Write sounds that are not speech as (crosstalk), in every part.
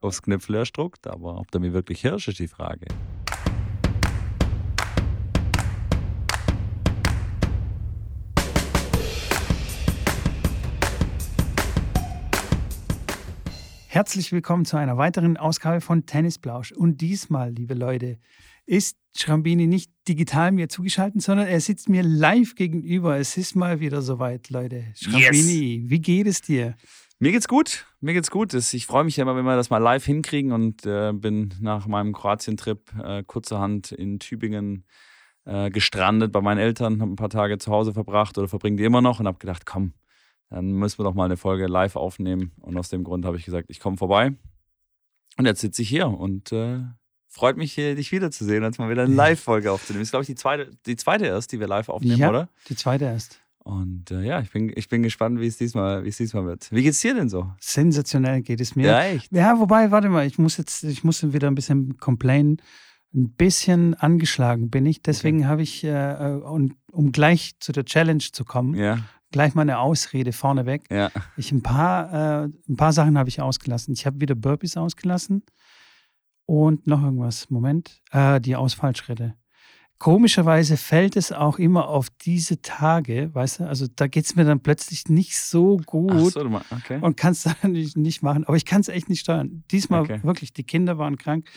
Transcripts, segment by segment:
aufs Knöpfel erst druckt, aber ob der mir wirklich hirscht, ist die Frage. Herzlich willkommen zu einer weiteren Ausgabe von Tennisplausch. Und diesmal, liebe Leute, ist Schrambini nicht digital mir zugeschaltet, sondern er sitzt mir live gegenüber. Es ist mal wieder soweit, Leute. Schrambini, yes. wie geht es dir? Mir geht's gut. Mir geht's gut. Ich freue mich ja immer, wenn wir das mal live hinkriegen und äh, bin nach meinem Kroatien-Trip äh, kurzerhand in Tübingen äh, gestrandet bei meinen Eltern, habe ein paar Tage zu Hause verbracht oder verbringe die immer noch und habe gedacht, komm, dann müssen wir doch mal eine Folge live aufnehmen. Und aus dem Grund habe ich gesagt, ich komme vorbei. Und jetzt sitze ich hier und äh, freut mich, hier, dich wiederzusehen, als mal wieder eine Live-Folge aufzunehmen. Das ist, glaube ich, die zweite, die zweite erst, die wir live aufnehmen, ja, oder? Die zweite erst. Und äh, ja, ich bin, ich bin gespannt, wie es, diesmal, wie es diesmal wird. Wie geht's dir denn so? Sensationell geht es mir. Ja, echt? Ja, wobei, warte mal, ich muss jetzt, ich muss wieder ein bisschen complainen. Ein bisschen angeschlagen bin ich. Deswegen okay. habe ich, äh, um, um gleich zu der Challenge zu kommen, ja gleich mal eine Ausrede vorneweg. Ja. Ich ein paar, äh, ein paar Sachen habe ich ausgelassen. Ich habe wieder Burpees ausgelassen und noch irgendwas. Moment, äh, die Ausfallschritte. Komischerweise fällt es auch immer auf diese Tage, weißt du, also da geht es mir dann plötzlich nicht so gut so, okay. und kann es (laughs) dann nicht, nicht, machen. Aber ich kann es echt nicht steuern. Diesmal okay. wirklich, die Kinder waren krank.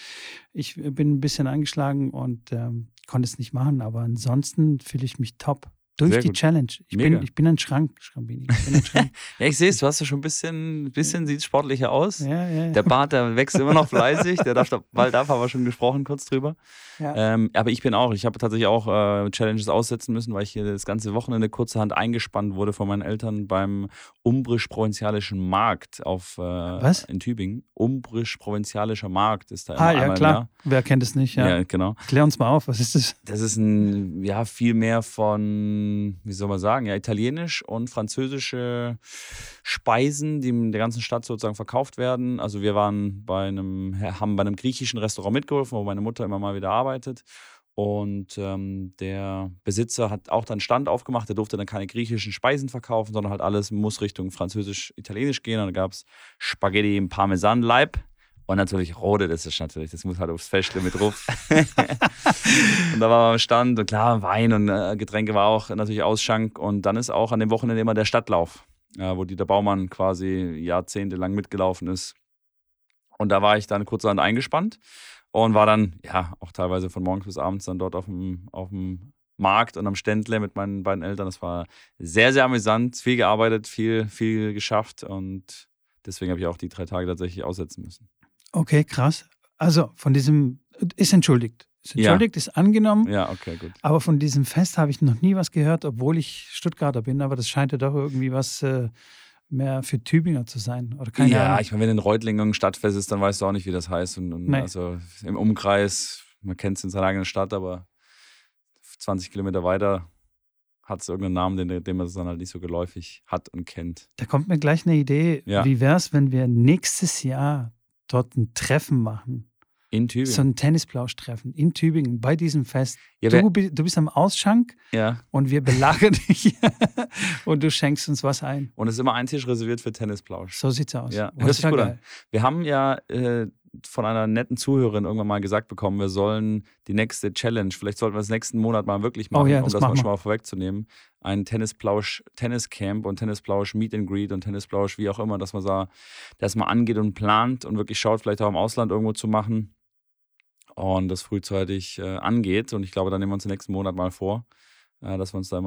Ich bin ein bisschen angeschlagen und ähm, konnte es nicht machen, aber ansonsten fühle ich mich top. Durch Sehr die gut. Challenge. Ich bin, ich bin ein Schrank, Schrambini. Ich ein Schrank. (laughs) ja, ich sehe es, du hast ja schon ein bisschen, bisschen sieht sportlicher aus. Ja, ja, ja. Der Bart, der wächst immer noch fleißig. Der darf, bald darf, haben wir schon gesprochen kurz drüber. Ähm, aber ich bin auch, ich habe tatsächlich auch äh, Challenges aussetzen müssen, weil ich hier das ganze Wochenende kurzerhand eingespannt wurde von meinen Eltern beim Umbrisch-Provinzialischen Markt auf, äh, Was? in Tübingen. Umbrisch-Provinzialischer Markt ist da immer Ah, ja, klar. Wer kennt es nicht? Ja. ja, genau. Klär uns mal auf, was ist das? Das ist ein, ja, viel mehr von, wie soll man sagen, ja, italienisch und französische Speisen, die in der ganzen Stadt sozusagen verkauft werden. Also wir waren bei einem, haben bei einem griechischen Restaurant mitgeholfen, wo meine Mutter immer mal wieder arbeitet. Und ähm, der Besitzer hat auch dann Stand aufgemacht. Der durfte dann keine griechischen Speisen verkaufen, sondern halt alles muss Richtung französisch-italienisch gehen. Und da gab es Spaghetti im Parmesanleib. Und natürlich rote, das ist natürlich, das muss halt aufs Festle mit drauf. (laughs) und da war am Stand und klar, Wein und äh, Getränke war auch natürlich Ausschank. Und dann ist auch an dem Wochenende immer der Stadtlauf, ja, wo Dieter Baumann quasi jahrzehntelang mitgelaufen ist. Und da war ich dann kurzerhand eingespannt und war dann, ja, auch teilweise von morgens bis abends dann dort auf dem, auf dem Markt und am Ständle mit meinen beiden Eltern. Das war sehr, sehr amüsant, viel gearbeitet, viel, viel geschafft und deswegen habe ich auch die drei Tage tatsächlich aussetzen müssen. Okay, krass. Also von diesem, ist entschuldigt. Ist entschuldigt, ja. ist angenommen. Ja, okay, gut. Aber von diesem Fest habe ich noch nie was gehört, obwohl ich Stuttgarter bin. Aber das scheint ja doch irgendwie was äh, mehr für Tübinger zu sein. Oder keine ja, Ahnung. ich meine, wenn in Reutlingen ein Stadtfest ist, dann weißt du auch nicht, wie das heißt. Und, und nee. also im Umkreis, man kennt es in seiner eigenen Stadt, aber 20 Kilometer weiter hat es irgendeinen Namen, den, den man dann halt nicht so geläufig hat und kennt. Da kommt mir gleich eine Idee. Ja. Wie wäre es, wenn wir nächstes Jahr dort ein Treffen machen? In Tübingen. So ein Tennisplausch-Treffen in Tübingen bei diesem Fest. Ja, du, du, bist am Ausschank ja. und wir belagern (laughs) dich und du schenkst uns was ein. Und es ist immer ein Tisch reserviert für Tennisplausch. So sieht's aus. Ja, das ist gut geil. An. Wir haben ja äh, von einer netten Zuhörerin irgendwann mal gesagt bekommen, wir sollen die nächste Challenge, vielleicht sollten wir das nächsten Monat mal wirklich machen, oh ja, um das, das mal schon mal vorwegzunehmen. Ein Tennisplausch, Tenniscamp und Tennisplausch Meet and Greet und Tennisplausch, wie auch immer, dass man da, das mal angeht und plant und wirklich schaut, vielleicht auch im Ausland irgendwo zu machen und das frühzeitig äh, angeht. Und ich glaube, da nehmen wir uns den nächsten Monat mal vor, äh, dass wir uns da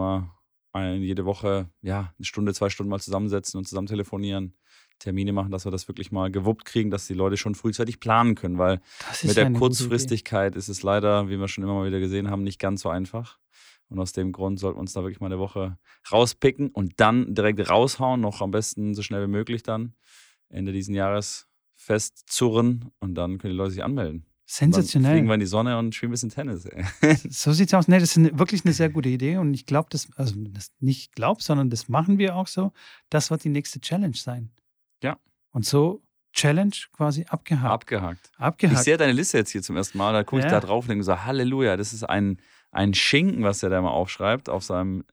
ein, jede Woche ja, eine Stunde, zwei Stunden mal zusammensetzen und zusammen telefonieren, Termine machen, dass wir das wirklich mal gewuppt kriegen, dass die Leute schon frühzeitig planen können, weil mit der Kurzfristigkeit ist es leider, wie wir schon immer mal wieder gesehen haben, nicht ganz so einfach. Und aus dem Grund sollten wir uns da wirklich mal eine Woche rauspicken und dann direkt raushauen, noch am besten so schnell wie möglich dann Ende diesen Jahres festzurren und dann können die Leute sich anmelden. Sensationell. Dann fliegen wir in die Sonne und spielen ein bisschen Tennis. (laughs) so sieht's aus. Nee, das ist wirklich eine sehr gute Idee und ich glaube, das, also das nicht glaub, sondern das machen wir auch so. Das wird die nächste Challenge sein. Und so Challenge quasi abgehakt. Abgehakt. Abgehakt. Ich sehe deine Liste jetzt hier zum ersten Mal, da gucke ich Ja. da drauf und denke so, Halleluja, das ist ein, ein Schinken, was er da mal aufschreibt auf seinem,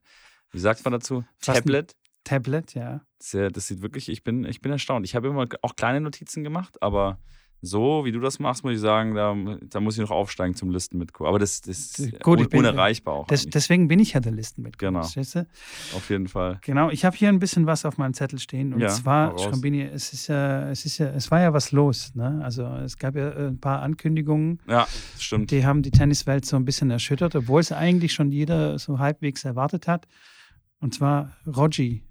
wie sagt man dazu? Fast Tablet. Tablet, ja. Sehr, das sieht wirklich, ich bin, ich bin erstaunt. Ich habe immer auch kleine Notizen gemacht, aber so, wie du das machst, muss ich sagen, da, da muss ich noch aufsteigen zum Listenmitko. Aber das, das ist Gut, ich un bin- unerreichbar auch. Das, deswegen bin ich ja der Listenmitglied. Genau. verstehst du? Auf jeden Fall. Genau, ich habe hier ein bisschen was auf meinem Zettel stehen. Und Ja, zwar. Schrambini, es ist ja, es ist ja, es war ja was los. Ne? Also es gab ja äh, ein paar Ankündigungen, Ja, stimmt. die haben die Tenniswelt so ein bisschen erschüttert, obwohl es eigentlich schon jeder so halbwegs erwartet hat. Und zwar Rogi.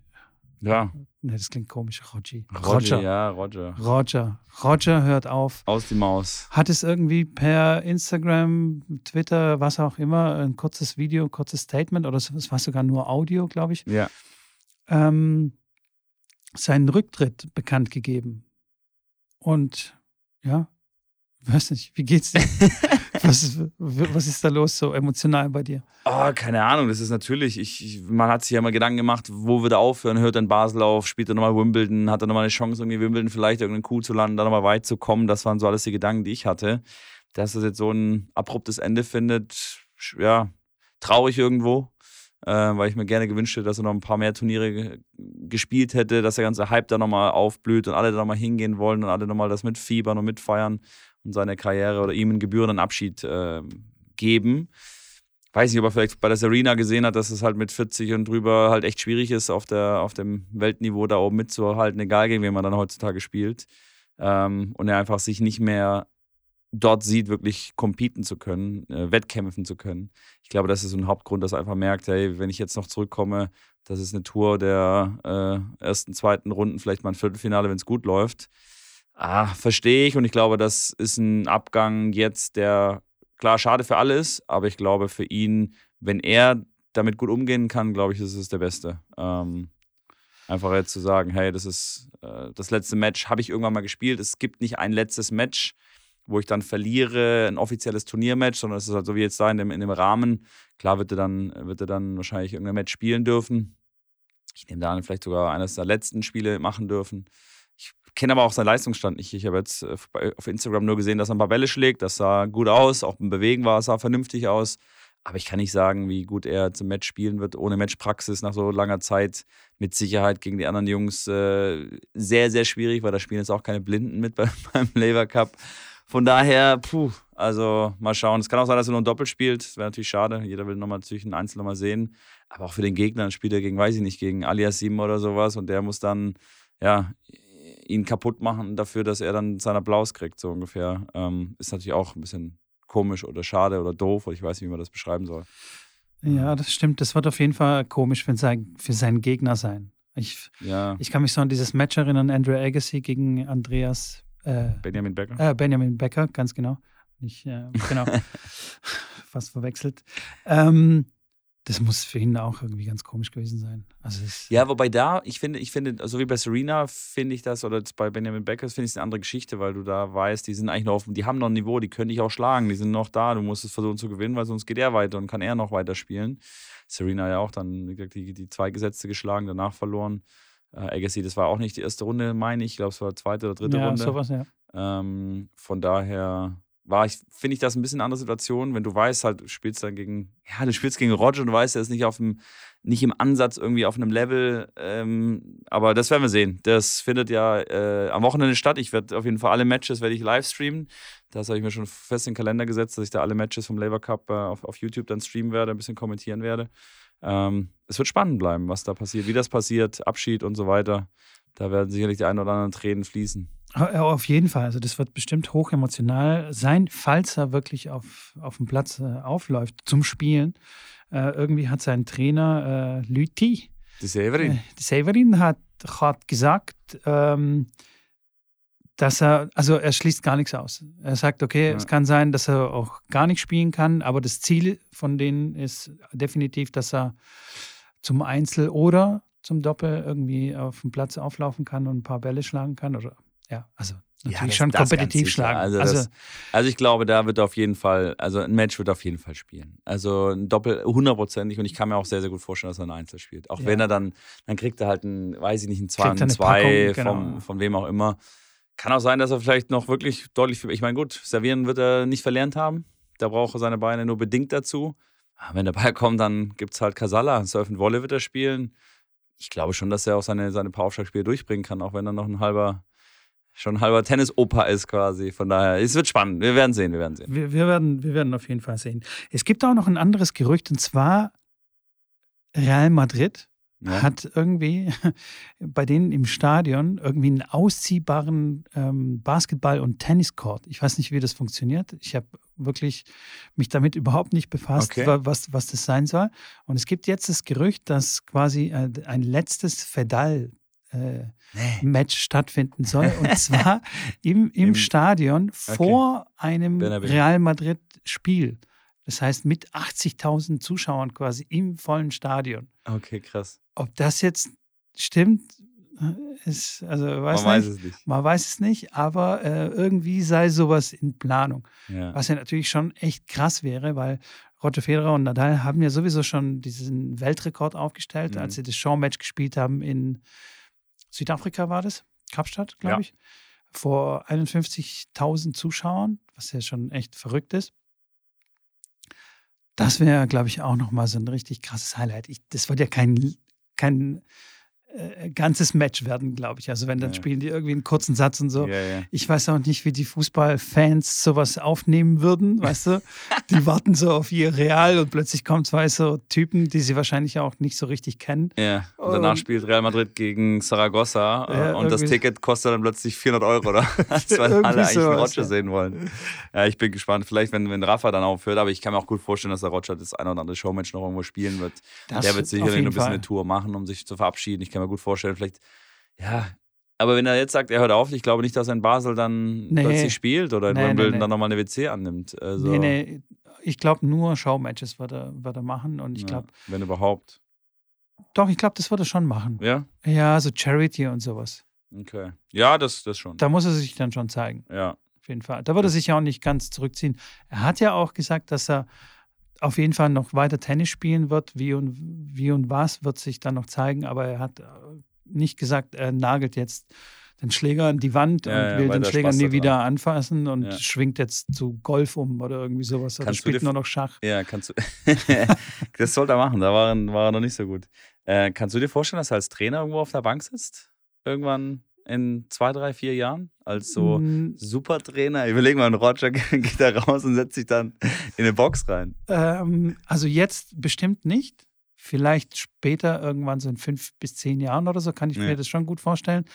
Ja, Ne, das klingt komisch, Rogi. Roger. Ja, Roger. Roger. Roger hört auf. Aus die Maus. Hat es irgendwie per Instagram, Twitter, was auch immer, ein kurzes Video, kurzes Statement oder es war sogar nur Audio, glaube ich, Ja. ähm, seinen Rücktritt bekannt gegeben. Und ja, weiß nicht, wie geht's dir? (laughs) was, ist, was ist da los so emotional bei dir? Oh, keine Ahnung, das ist natürlich, ich, ich, man hat sich ja mal Gedanken gemacht, wo wird er aufhören, hört dann Basel auf, spielt er nochmal Wimbledon, hat er nochmal eine Chance, irgendwie Wimbledon vielleicht irgendeinen Coup zu landen, da nochmal weit zu kommen. Das waren so alles die Gedanken, die ich hatte. Dass das jetzt so ein abruptes Ende findet, ja, traurig irgendwo, äh, weil ich mir gerne gewünscht hätte, dass er noch ein paar mehr Turniere ge- gespielt hätte, dass der ganze Hype da nochmal aufblüht und alle da nochmal hingehen wollen und alle nochmal das mitfiebern und mitfeiern und seine Karriere oder ihm einen gebührenden Abschied äh, geben weiß nicht, ob er vielleicht bei der Serena gesehen hat, dass es halt mit 40 und drüber halt echt schwierig ist, auf, der, auf dem Weltniveau da oben mitzuhalten, egal gegen wen man dann heutzutage spielt. Ähm, und er einfach sich nicht mehr dort sieht, wirklich competen zu können, äh, wettkämpfen zu können. Ich glaube, das ist so ein Hauptgrund, dass er einfach merkt, hey, wenn ich jetzt noch zurückkomme, das ist eine Tour der äh, ersten, zweiten Runden, vielleicht mal ein Viertelfinale, wenn es gut läuft. Ah, verstehe ich und ich glaube, das ist ein Abgang jetzt, der klar schade für alle ist, aber ich glaube für ihn, wenn er damit gut umgehen kann, glaube ich, ist es der Beste. Ähm, einfach jetzt zu sagen, hey, das ist äh, das letzte Match, habe ich irgendwann mal gespielt. Es gibt nicht ein letztes Match, wo ich dann verliere, ein offizielles Turniermatch, sondern es ist halt so wie jetzt da in dem, in dem Rahmen. Klar wird er dann, wird er dann wahrscheinlich irgendein Match spielen dürfen. Ich nehme da an, vielleicht sogar eines der letzten Spiele machen dürfen. Kenne aber auch seinen Leistungsstand nicht. Ich habe jetzt äh, auf Instagram nur gesehen, dass er ein paar Bälle schlägt. Das sah gut aus. Auch beim Bewegen war es sah vernünftig aus. Aber ich kann nicht sagen, wie gut er zum Match spielen wird, ohne Matchpraxis nach so langer Zeit. Mit Sicherheit gegen die anderen Jungs äh, sehr, sehr schwierig, weil da spielen jetzt auch keine Blinden mit (laughs) beim, beim Labour Cup. Von daher, puh, also mal schauen. Es kann auch sein, dass er nur ein Doppel spielt. Das wäre natürlich schade. Jeder will nochmal natürlich einen Einzel nochmal sehen. Aber auch für den Gegner spielt er gegen, weiß ich nicht, gegen Aliasim oder sowas. Und der muss dann, ja, ihn kaputt machen dafür, dass er dann seinen Applaus kriegt, so ungefähr. Ähm, ist natürlich auch ein bisschen komisch oder schade oder doof. Oder ich weiß nicht, wie man das beschreiben soll. Ja, das stimmt. Das wird auf jeden Fall komisch für, sein, für seinen Gegner sein. Ich, Ja, ich kann mich so an dieses Match erinnern, Andrew Agassi gegen Andreas äh, Benjamin Becker. äh, Benjamin Becker, ganz genau. Nicht, äh, genau. (laughs) Fast verwechselt. Ähm, das muss für ihn auch irgendwie ganz komisch gewesen sein. Also Ja, wobei da, ich finde, ich finde, so wie bei Serena finde ich das, oder bei Benjamin Becker finde ich es eine andere Geschichte, weil du da weißt, die sind eigentlich noch auf, die haben noch ein Niveau, die können dich auch schlagen, die sind noch da, du musst es versuchen zu gewinnen, weil sonst geht er weiter und kann er noch weiter spielen. Serena ja auch dann, wie gesagt, die, die zwei Gesetze geschlagen, danach verloren. Äh, Agassi, das war auch nicht die erste Runde, meine ich, ich glaube, es war die zweite oder dritte ja, Runde. sowas, ja. Ähm, von daher war ich, finde ich das ein bisschen andere Situation, wenn du weißt, halt, du spielst dann gegen, ja, du spielst gegen Roger und weißt, er ist nicht auf dem, nicht im Ansatz irgendwie auf einem Level, ähm, aber das werden wir sehen. Das findet ja äh, am Wochenende statt. Ich werde auf jeden Fall alle Matches werde ich live streamen. Das habe ich mir schon fest in den Kalender gesetzt, dass ich da alle Matches vom Labour Cup äh, auf, auf YouTube dann streamen werde, ein bisschen kommentieren werde. Ähm, es wird spannend bleiben, was da passiert, wie das passiert, Abschied und so weiter. Da werden sicherlich die ein oder anderen Tränen fließen. Ja, Auf jeden Fall. Also das wird bestimmt hoch emotional sein, falls er wirklich auf, auf dem Platz äh, aufläuft zum Spielen. Äh, irgendwie hat sein Trainer äh, Lüthi, Die Severin. äh, Severin hat, hat gesagt, ähm, dass er, also er schließt gar nichts aus. Er sagt, okay, Ja. es kann sein, dass er auch gar nicht spielen kann, aber das Ziel von denen ist definitiv, dass er zum Einzel oder zum Doppel irgendwie auf dem Platz auflaufen kann und ein paar Bälle schlagen kann. Oder ja, also natürlich das- schon kompetitiv schlagen. Also, Also, das, also ich glaube, da wird auf jeden Fall, also ein Match wird auf jeden Fall spielen. Also ein Doppel hundertprozentig und ich kann mir auch sehr, sehr gut vorstellen, dass er ein Einzel spielt. Auch Ja. wenn er dann, dann kriegt er halt ein, weiß ich nicht, ein 2 Kriegt und er ein eine 2 Packung, genau. vom, von wem auch immer. Kann auch sein, dass er vielleicht noch wirklich deutlich, ich meine, gut, servieren wird er nicht verlernt haben. Da braucht er seine Beine nur bedingt dazu. Aber wenn der Ball kommt, dann gibt es halt Casalla. Surf und Wolle wird er spielen. Ich glaube schon, dass er auch seine, seine paar Aufschlagspiele durchbringen kann, auch wenn er noch ein halber, schon halber Tennis-Opa ist quasi. Von daher, es wird spannend. Wir werden sehen, wir werden sehen. Wir, wir, werden, wir werden auf jeden Fall sehen. Es gibt auch noch ein anderes Gerücht, und zwar Real Madrid ja. hat irgendwie (laughs) bei denen im Stadion irgendwie einen ausziehbaren ähm, Basketball- und Tenniscourt. Ich weiß nicht, wie das funktioniert. Ich habe wirklich mich damit überhaupt nicht befasst, okay. was, was das sein soll. Und es gibt jetzt das Gerücht, dass quasi äh, ein letztes Fedal äh, nee. Match stattfinden soll. (laughs) Und zwar im, im, Im Stadion okay. vor einem Real Madrid-Spiel. Das heißt mit 80.000 Zuschauern quasi im vollen Stadion. Okay, krass. Ob das jetzt stimmt, ist, also weiß man nicht, weiß es nicht. Man weiß es nicht, aber äh, irgendwie sei sowas in Planung. Ja. Was ja natürlich schon echt krass wäre, weil Roger Federer und Nadal haben ja sowieso schon diesen Weltrekord aufgestellt, mhm. als sie das Showmatch gespielt haben in Südafrika war das, Kapstadt, glaube ja. ich, vor 51.000 Zuschauern, was ja schon echt verrückt ist. Das wäre, glaube ich, auch nochmal so ein richtig krasses Highlight. Ich, das wird ja kein, kein äh, ganzes Match werden, glaube ich. Also wenn dann ja. spielen die irgendwie einen kurzen Satz und so. Ja, ja. Ich weiß auch nicht, wie die Fußballfans sowas aufnehmen würden, (laughs) weißt du? die warten so auf ihr Real und plötzlich kommen zwei so Typen, die sie wahrscheinlich auch nicht so richtig kennen. Ja, und danach und, spielt Real Madrid gegen Saragossa äh, und das Ticket kostet dann plötzlich 400 Euro, oder? (laughs) weil alle eigentlich so einen Roger sehen wollen. Ja, ich bin gespannt. Vielleicht, wenn, wenn Rafa dann aufhört, aber ich kann mir auch gut vorstellen, dass der Roger das ein oder andere Showmatch noch irgendwo spielen wird. Das der wird sicherlich ein bisschen Fall. eine Tour machen, um sich zu verabschieden. Ich kann mir gut vorstellen, vielleicht, ja, aber wenn er jetzt sagt, er hört auf, ich glaube nicht, dass er in Basel dann nee. plötzlich spielt oder in nee, Wimbledon nee, dann nochmal eine WC annimmt. Also, nee, nee, ich glaube nur Showmatches wird er, wird er machen und ich glaube. Ja, wenn überhaupt. Doch, ich glaube, das wird er schon machen. Ja? Ja, so Charity und sowas. Okay. Ja, das, das schon. Da muss er sich dann schon zeigen. Ja. Auf jeden Fall. Da wird er sich ja auch nicht ganz zurückziehen. Er hat ja auch gesagt, dass er auf jeden Fall noch weiter Tennis spielen wird. Wie und, wie und was wird sich dann noch zeigen, aber er hat äh, nicht gesagt, er nagelt jetzt den Schläger an die Wand ja, und will den Schläger nie wieder anfassen und ja. schwingt jetzt zu Golf um oder irgendwie sowas. Oder kannst spielt nur noch Schach. Ja, kannst du. (laughs) das sollte er machen, da war er, war er noch nicht so gut. Äh, kannst du dir vorstellen, dass er als Trainer irgendwo auf der Bank sitzt? Irgendwann in zwei, drei, vier Jahren? Als so mm. Supertrainer? Überleg mal, ein Roger (laughs) geht da raus und setzt sich dann in eine Box rein. Ähm, also jetzt bestimmt nicht. Vielleicht später, irgendwann so in fünf bis zehn Jahren oder so, kann ich ja. mir das schon gut vorstellen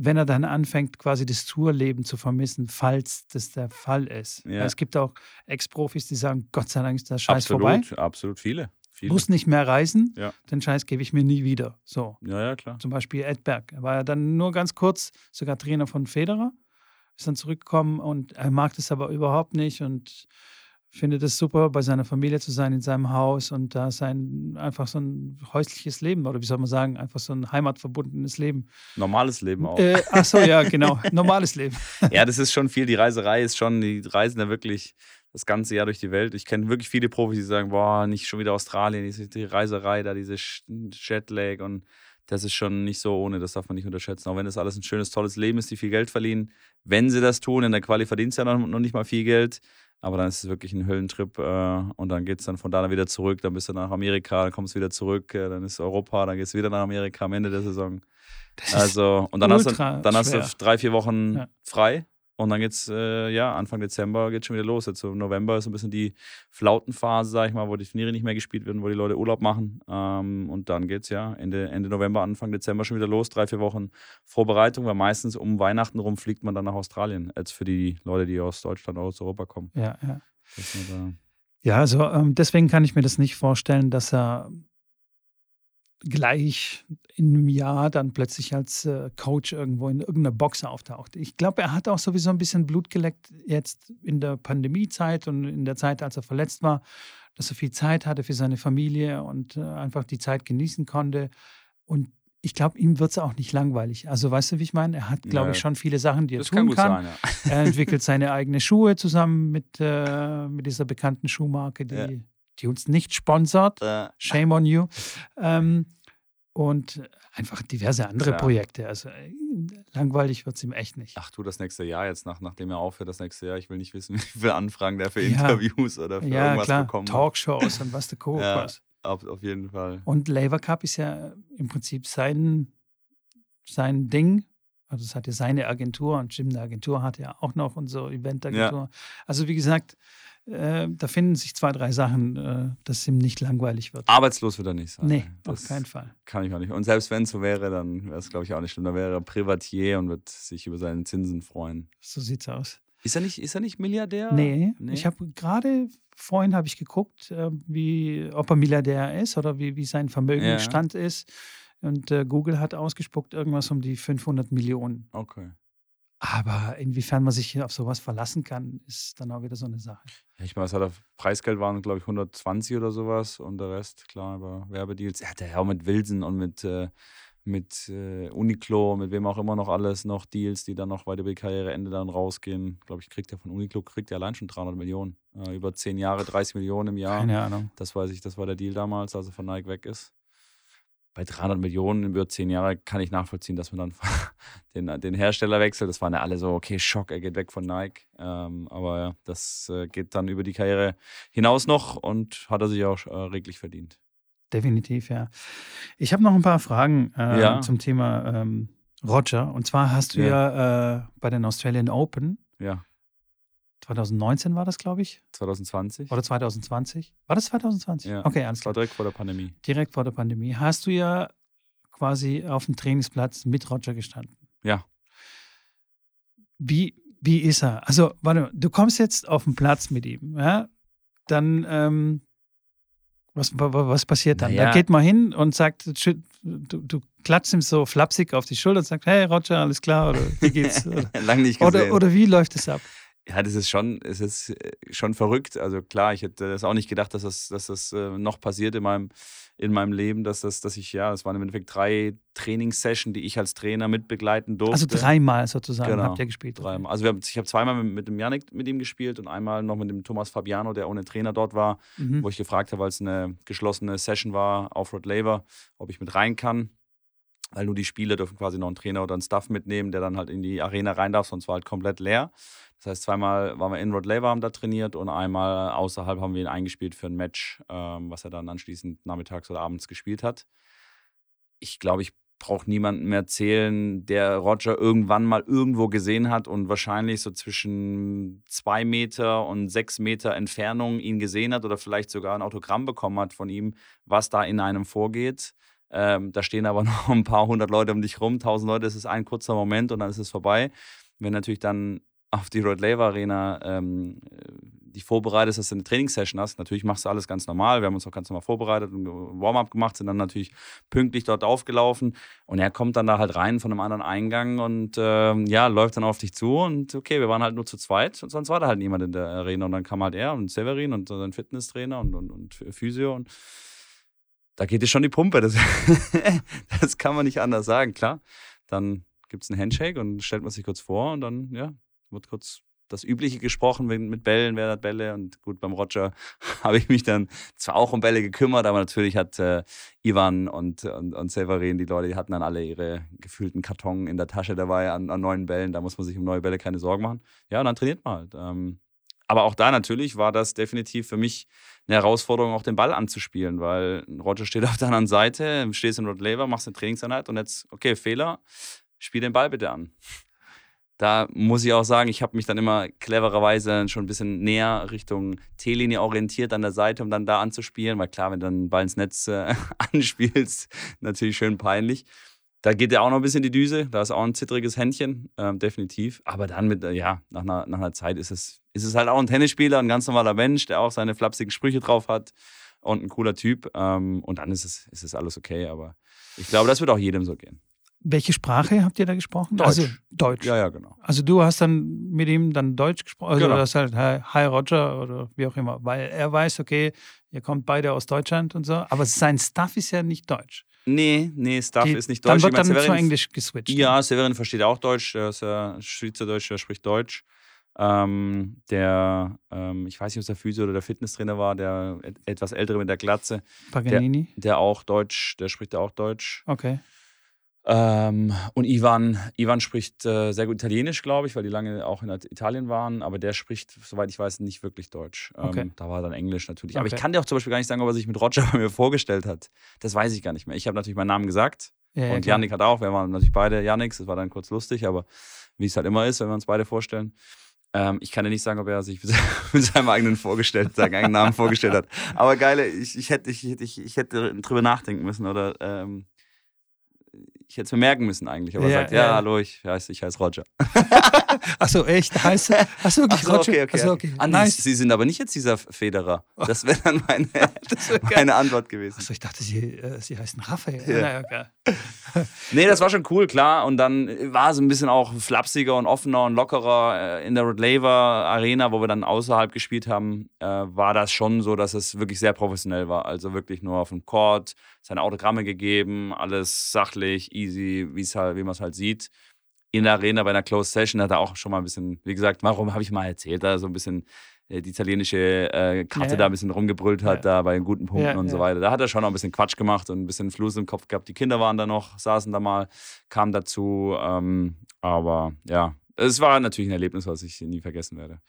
wenn er dann anfängt, quasi das Tourleben zu vermissen, falls das der Fall ist. Ja. Es gibt auch Ex-Profis, die sagen, Gott sei Dank ist der Scheiß absolut, vorbei. Absolut, viele. Viele. Muss nicht mehr reisen, ja. den Scheiß gebe ich mir nie wieder. So. Ja, ja, klar. Zum Beispiel Edberg. Er war ja dann nur ganz kurz sogar Trainer von Federer, ist dann zurückgekommen und er mag das aber überhaupt nicht und findet es super, bei seiner Familie zu sein, in seinem Haus und da sein einfach so ein häusliches Leben oder wie soll man sagen, einfach so ein heimatverbundenes Leben. Normales Leben auch. Äh, ach so, ja, genau, (laughs) normales Leben. ja, das ist schon viel. Die Reiserei ist schon, die reisen ja wirklich das ganze Jahr durch die Welt. Ich kenne wirklich viele Profis, die sagen, boah, nicht schon wieder Australien, die Reiserei da, diese Jetlag und das ist schon nicht so ohne, das darf man nicht unterschätzen. Auch wenn das alles ein schönes, tolles Leben ist, die viel Geld verdienen. Wenn sie das tun, in der Quali verdient ja noch, noch nicht mal viel Geld. Aber dann ist es wirklich ein Höllentrip äh, und dann geht es dann von da wieder zurück, dann bist du nach Amerika, dann kommst du wieder zurück, äh, dann ist Europa, dann gehst du wieder nach Amerika am Ende der Saison. also, und dann, hast du, dann hast du drei, vier Wochen ja. frei und dann geht's, äh, ja, Anfang Dezember geht schon wieder los. Jetzt so November ist ein bisschen die Flautenphase, sag ich mal, wo die Turniere nicht mehr gespielt werden, wo die Leute Urlaub machen. Ähm, und dann geht's ja Ende, Ende November, Anfang Dezember schon wieder los. Drei, vier Wochen Vorbereitung, weil meistens um Weihnachten rum fliegt man dann nach Australien, als für die Leute, die aus Deutschland oder aus Europa kommen. Ja, ja. Ja, also ähm, deswegen kann ich mir das nicht vorstellen, dass er gleich in einem Jahr dann plötzlich als äh, Coach irgendwo in irgendeiner Box auftaucht. Ich glaube, er hat auch sowieso ein bisschen Blut geleckt jetzt in der Pandemiezeit und in der Zeit, als er verletzt war, dass er viel Zeit hatte für seine Familie und äh, einfach die Zeit genießen konnte. Und ich glaube, ihm wird es auch nicht langweilig. Also weißt du, wie ich meine? Er hat, glaube ja, ich, schon viele Sachen, die er tun kann. kann. Sein, ja. Er entwickelt (laughs) seine eigenen Schuhe zusammen mit, äh, mit dieser bekannten Schuhmarke, die ja die uns nicht sponsert. Äh. Shame on you. Ähm, und einfach diverse andere Klar. Projekte. Also äh, langweilig wird es ihm echt nicht. Ach du, das nächste Jahr jetzt, nach, nachdem er aufhört, das nächste Jahr, ich will nicht wissen, (laughs) wie viele Anfragen der für ja. Interviews oder für ja, irgendwas klar. bekommen Talkshows und was der (laughs) Co. ja, auf, auf jeden Fall. Und Labour Cup ist ja im Prinzip sein, sein Ding. Also es hatte seine Agentur und Jim eine Agentur hatte ja auch noch und so Eventagentur. Also wie gesagt, äh, da finden sich zwei, drei Sachen, äh, dass ihm nicht langweilig wird. Arbeitslos wird er nicht sein. Nee, das auf keinen Fall. Kann ich auch nicht. Und selbst wenn es so wäre, dann wäre es, glaube ich, auch nicht schlimm. Da wäre er Privatier und wird sich über seine Zinsen freuen. So sieht's aus. Ist er nicht, ist er nicht Milliardär? Nee, Nee? ich habe gerade vorhin habe ich geguckt, äh, wie, ob er Milliardär ist oder wie, wie sein Vermögensstand ist. Und äh, Google hat ausgespuckt irgendwas um die 500 Millionen. Okay. Aber inwiefern man sich hier auf sowas verlassen kann, ist dann auch wieder so eine Sache. Ja, ich meine, was hat er? Preisgeld waren, glaube ich, 120 oder sowas und der Rest, klar, über Werbedeals. Er hat ja auch mit Wilson und mit, äh, mit äh, Uniqlo, mit wem auch immer noch alles noch Deals, die dann noch weiter die Karriereende dann rausgehen. Glaube ich, kriegt er von Uniqlo, kriegt er allein schon 300 Millionen. Äh, über 10 Jahre 30 Millionen im Jahr. Keine Ahnung. Das weiß ich, das war der Deal damals, als er von Nike weg ist. Bei 300 Millionen über 10 Jahre kann ich nachvollziehen, dass man dann (laughs) den, den Hersteller wechselt. Das waren ja alle so, okay, Schock, er geht weg von Nike. Ähm, aber ja, das äh, geht dann über die Karriere hinaus noch und hat er sich auch äh, reglich verdient. Definitiv, ja. Ich habe noch ein paar Fragen äh, Ja. zum Thema ähm, Roger. Und zwar hast du ja, äh, bei den Australian Open, Ja, 2019 war das, glaube ich, 2020. oder 2020? War das 2020? Ja. Okay, alles klar. direkt vor der Pandemie. Direkt vor der Pandemie. Hast du ja quasi auf dem Trainingsplatz mit Roger gestanden. Ja. Wie, wie ist er? Also, warte mal, du kommst jetzt auf den Platz mit ihm, ja? Dann, ähm, was, wa- wa- was passiert dann? Da Naja. geht man hin und sagt, du, du klatschst ihm so flapsig auf die Schulter und sagst, hey Roger, alles klar, oder wie geht's? (laughs) Oder, Lang nicht gesehen. oder, oder wie läuft es ab? Ja, das ist schon, es ist äh, schon verrückt. Also klar, ich hätte das auch nicht gedacht, dass das, dass das äh, noch passiert in meinem, in meinem Leben, dass das, dass ich, ja, es waren im Endeffekt drei Trainingssessions, die ich als Trainer mitbegleiten durfte. Also dreimal sozusagen Genau, habt ihr gespielt. Dreimal. Also haben, ich habe zweimal mit, mit dem Janik mit ihm gespielt und einmal noch mit dem Thomas Fabiano, der ohne Trainer dort war, Mhm. wo ich gefragt habe, weil es eine geschlossene Session war auf Rod Laver, ob ich mit rein kann. Weil nur die Spieler dürfen quasi noch einen Trainer oder einen Staff mitnehmen, der dann halt in die Arena rein darf, sonst war halt komplett leer. Das heißt, zweimal waren wir in Rod Laver, haben da trainiert und einmal außerhalb haben wir ihn eingespielt für ein Match, ähm, was er dann anschließend nachmittags oder abends gespielt hat. Ich glaube, ich brauche niemanden mehr erzählen, der Roger irgendwann mal irgendwo gesehen hat und wahrscheinlich so zwischen zwei Meter und sechs Meter Entfernung ihn gesehen hat oder vielleicht sogar ein Autogramm bekommen hat von ihm, was da in einem vorgeht. Ähm, da stehen aber (laughs) noch ein paar hundert Leute um dich rum, tausend Leute, das ist ein kurzer Moment und dann ist es vorbei. Wenn natürlich dann auf die Rod Laver Arena ähm, dich vorbereitest, dass du eine Trainingssession hast, natürlich machst du alles ganz normal. Wir haben uns auch ganz normal vorbereitet und Warm-up gemacht, sind dann natürlich pünktlich dort aufgelaufen und er kommt dann da halt rein von einem anderen Eingang und ähm, ja, läuft dann auf dich zu und okay, wir waren halt nur zu zweit und sonst war da halt niemand in der Arena und dann kam halt er und Severin und sein Fitnesstrainer und, und, und Physio und da geht es schon die Pumpe. Das, (laughs) das kann man nicht anders sagen, klar. Dann gibt es einen Handshake und stellt man sich kurz vor und dann, ja, wird kurz das Übliche gesprochen mit, Bällen, wer hat Bälle. Und gut, beim Roger (laughs) habe ich mich dann zwar auch um Bälle gekümmert, aber natürlich hat äh, Ivan und, und, und Severin, die Leute, die hatten dann alle ihre gefühlten Karton in der Tasche dabei an, an neuen Bällen. Da muss man sich um neue Bälle keine Sorgen machen. Ja, und dann trainiert man halt. Ähm, aber auch da natürlich war das definitiv für mich eine Herausforderung, auch den Ball anzuspielen, weil Roger steht (laughs) auf der anderen Seite, stehst in Rod Laver, machst eine Trainingseinheit und jetzt, okay, Fehler, spiel den Ball bitte an. Da muss ich auch sagen, ich habe mich dann immer clevererweise schon ein bisschen näher Richtung T-Linie orientiert an der Seite, um dann da anzuspielen, weil klar, wenn du dann den Ball ins Netz äh, (laughs) anspielst, natürlich schön peinlich. Da geht ja auch noch ein bisschen die Düse, da ist auch ein zittriges Händchen, ähm, definitiv. Aber dann mit, äh, ja, nach einer, nach einer Zeit ist es, ist es halt auch ein Tennisspieler, ein ganz normaler Mensch, der auch seine flapsigen Sprüche drauf hat und ein cooler Typ. Ähm, und dann ist es, ist es alles okay. Aber ich glaube, das wird auch jedem so gehen. Welche Sprache habt ihr da gesprochen? Deutsch. Also Deutsch. Ja, ja, genau. Also du hast dann mit ihm dann Deutsch gesprochen, also Genau. du hast halt Hi Hi Roger oder wie auch immer, weil er weiß, okay, ihr kommt beide aus Deutschland und so, aber sein Stuff ist ja nicht Deutsch. Nee, nee, Staff Die- ist nicht Dann Deutsch. wird Ich mein, dann zu Englisch geswitcht. Ja, Severin versteht auch Deutsch. Der ist ja Schweizerdeutsch, der spricht Deutsch. Ähm, der, ähm, ich weiß nicht, ob es der Physio oder der Fitnesstrainer war, der et etwas ältere mit der Glatze, Paganini. der auch Deutsch, der spricht ja auch Deutsch. Okay. Ähm, und Ivan, Ivan spricht äh, sehr gut Italienisch, glaube ich, weil die lange auch in Italien waren, aber der spricht, soweit ich weiß, nicht wirklich Deutsch. Ähm, Okay. Da war dann Englisch natürlich. Aber ich Okay. kann dir auch zum Beispiel gar nicht sagen, ob er sich mit Roger (laughs) bei mir vorgestellt hat. Das weiß ich gar nicht mehr. Ich habe natürlich meinen Namen gesagt Ja, ja, und klar. Yannick hat auch, wir waren natürlich beide Yannicks, das war dann kurz lustig, aber wie es halt immer ist, wenn wir uns beide vorstellen. Ähm, ich kann dir nicht sagen, ob er sich (laughs) mit seinem eigenen vorgestellt, seinen eigenen Namen vorgestellt hat. Aber geile, ich, ich, hätte, ich, ich, ich hätte drüber nachdenken müssen oder ähm, ich hätte es mir merken müssen eigentlich. Aber er Ja, sagt, ja, ja. hallo, ich heiße, ich heiße Roger. (laughs) Achso, echt? Heißt Achso, wirklich Ach so, Roger? okay, okay. Achso, okay. Andi, nice. Sie sind aber nicht jetzt dieser Federer. Das wäre dann meine, (laughs) meine Antwort gewesen. Achso, ich dachte, sie, äh, sie heißen Raphael. Ja. Naja, okay. (laughs) Nee, das war schon cool, klar. Und dann war es ein bisschen auch flapsiger und offener und lockerer. Äh, In der Rod Laver Arena, wo wir dann außerhalb gespielt haben, äh, war das schon so, dass es wirklich sehr professionell war. Also wirklich nur auf dem Court, seine Autogramme gegeben, alles sachlich, easy, halt, wie man es halt sieht. In der Arena bei einer Closed Session hat er auch schon mal ein bisschen, wie gesagt, warum habe ich mal erzählt, da so ein bisschen äh, die italienische äh, Karte Ja, da ein bisschen rumgebrüllt hat, Ja. da bei den guten Punkten Ja, und so weiter. Da hat er schon noch ein bisschen Quatsch gemacht und ein bisschen Fluss im Kopf gehabt. Die Kinder waren da noch, saßen da mal, kam dazu. Ähm, aber ja, es war natürlich ein Erlebnis, was ich nie vergessen werde.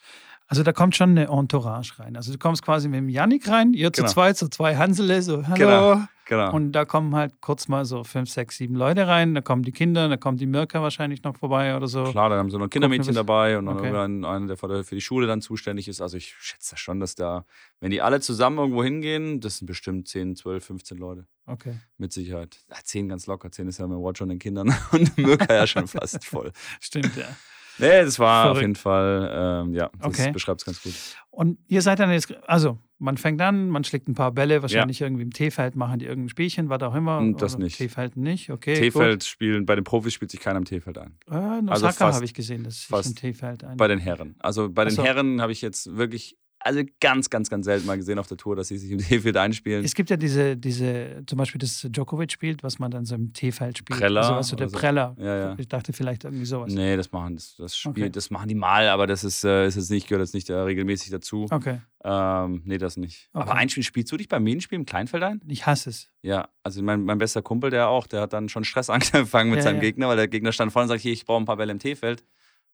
Also da kommt schon eine Entourage rein. Also du kommst quasi mit dem Yannick rein, ihr zu Genau. zweit, so zwei Hansele, so hallo. Genau. Genau. Und da kommen halt kurz mal so fünf, sechs, sieben Leute rein. Da kommen die Kinder, da kommt die Mirka wahrscheinlich noch vorbei oder so. Klar, da haben sie noch Kindermädchen dabei und dann Okay. einer, der für die- Schule dann zuständig ist. Also ich schätze schon, dass da, wenn die alle zusammen irgendwo hingehen, das sind bestimmt 10, 12, 15 Leute. Okay. Mit Sicherheit. Ja, 10 ganz locker. 10 ist ja mit Watch und den Kindern (laughs) und Mirka ja schon fast voll. (laughs) Stimmt, ja. Nee, das war auf Verrückt. jeden Fall, ähm, ja, das Okay. beschreibt es ganz gut. Und ihr seid dann jetzt, also man fängt an, man schlägt ein paar Bälle, wahrscheinlich irgendwie im T-Feld machen die irgendein Spielchen, was auch immer. Mm, das Oder nicht. T-Feld nicht, okay. T-Feld spielen, bei den Profis spielt sich keiner im T-Feld ein. Äh, in also Osaka habe ich gesehen, dass sich im T-Feld ein. Bei den Herren. Also bei den so. Herren habe ich jetzt wirklich, also ganz, ganz, ganz selten mal gesehen auf der Tour, dass sie sich im (laughs) T-Feld einspielen. es gibt ja diese, diese, zum Beispiel das Djokovic spielt, was man dann so im T-Feld spielt. Preller Also, was so der so. Preller. Ja, ja. Ich dachte vielleicht irgendwie sowas. Nee, das machen das, das Spiel, Okay. das machen die mal, aber das ist, äh, ist jetzt nicht, gehört jetzt nicht äh, regelmäßig dazu. Okay, Ähm, nee, das nicht. Okay. Aber Einspiel spielst du dich beim Medienspiel im Kleinfeld ein? ich hasse es. Ja, also mein, mein bester Kumpel, der auch, der hat dann schon Stress (laughs) angefangen mit Ja, seinem. Gegner, weil der Gegner stand vorne und sagt, hier, ich brauche ein paar Bälle im T-Feld.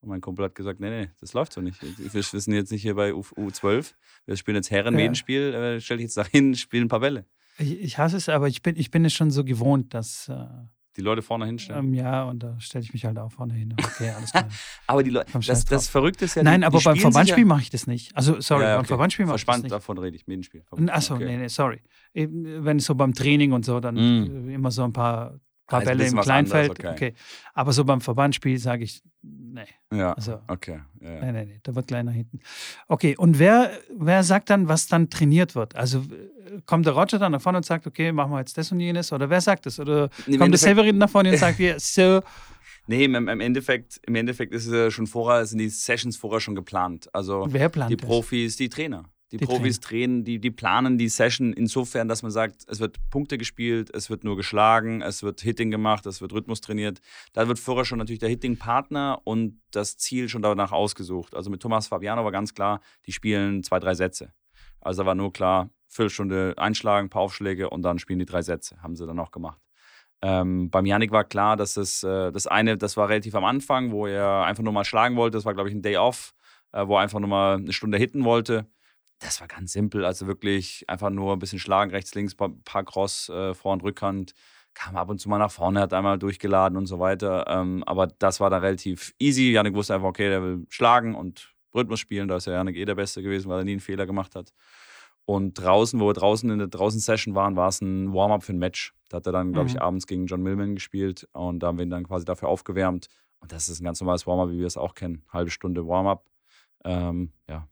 Und mein Kumpel hat gesagt, nee, nee, das läuft so nicht. Wir sind jetzt nicht hier bei U U12, wir spielen jetzt Herren, Ja. Äh, stell dich jetzt da hin, spiel ein paar Bälle. Ich, ich hasse es, aber ich bin, ich bin es schon so gewohnt, dass, äh, Die Leute vorne hinstellen. ähm, ja, und da stelle ich mich halt auch vorne hin. Okay, alles klar. (laughs) aber die Leute, das, das. Verrückte ist ja, Nein, die, aber die beim Verbandsspiel mache ich das nicht. Also, sorry, ja, ja, beim okay. Verbandsspiel mache ich das Verspannt, nicht. davon rede ich, Medienspiel. Achso, Okay. nee, nee, sorry. Eben, Wenn es so beim Training und so, dann Mm. äh, immer so ein paar, paar Also Bälle im Kleinfeld. anderes, okay. okay. Aber so beim Verbandsspiel sage ich, nee, Ja, also, okay. Ja, ja. nee, nee, nee, da wird gleich nach hinten. Okay, und wer, wer sagt dann, was dann trainiert wird? Also kommt der Roger dann nach vorne und sagt, okay, machen wir jetzt das und jenes? Oder wer sagt das? Oder Im kommt der Severin nach vorne und sagt, (laughs) ja, so, Nee, im, im, Endeffekt, im Endeffekt ist es schon vorher, sind die Sessions vorher schon geplant. Also wer plant die das? Profis, die Trainer. Die, Die Profis trainen, die, die planen die Session insofern, dass man sagt, es wird Punkte gespielt, es wird nur geschlagen, es wird Hitting gemacht, es wird Rhythmus trainiert. Da wird vorher schon natürlich der Hitting-Partner und das Ziel schon danach ausgesucht. Also mit Thomas Fabiano war ganz klar, die spielen zwei, drei Sätze. Also da war nur klar, Viertelstunde einschlagen, paar Aufschläge und dann spielen die drei Sätze. Haben sie dann auch gemacht. Ähm, beim Yannick war klar, dass es äh, das eine, das war relativ am Anfang, wo er einfach nur mal schlagen wollte. Das war, glaube ich, ein Day Off, äh, wo er einfach nur mal eine Stunde hitten wollte. Das war ganz simpel, also wirklich einfach nur ein bisschen schlagen, rechts, links, paar, paar Cross, äh, Vor- und Rückhand. Kam ab und zu mal nach vorne, hat einmal durchgeladen und so weiter. Ähm, aber das war dann relativ easy. Yannick wusste einfach, okay, der will schlagen und Rhythmus spielen. Da ist ja Yannick eh der Beste gewesen, weil er nie einen Fehler gemacht hat. Und draußen, wo wir draußen in der Draußen-Session waren, war es ein Warm-up für ein Match. Da hat er dann, glaube ich, Mhm. abends gegen John Millman gespielt und da haben wir ihn dann quasi dafür aufgewärmt. Und das ist ein ganz normales Warm-up, wie wir es auch kennen. Halbe Stunde Warm-up. Ähm, ja.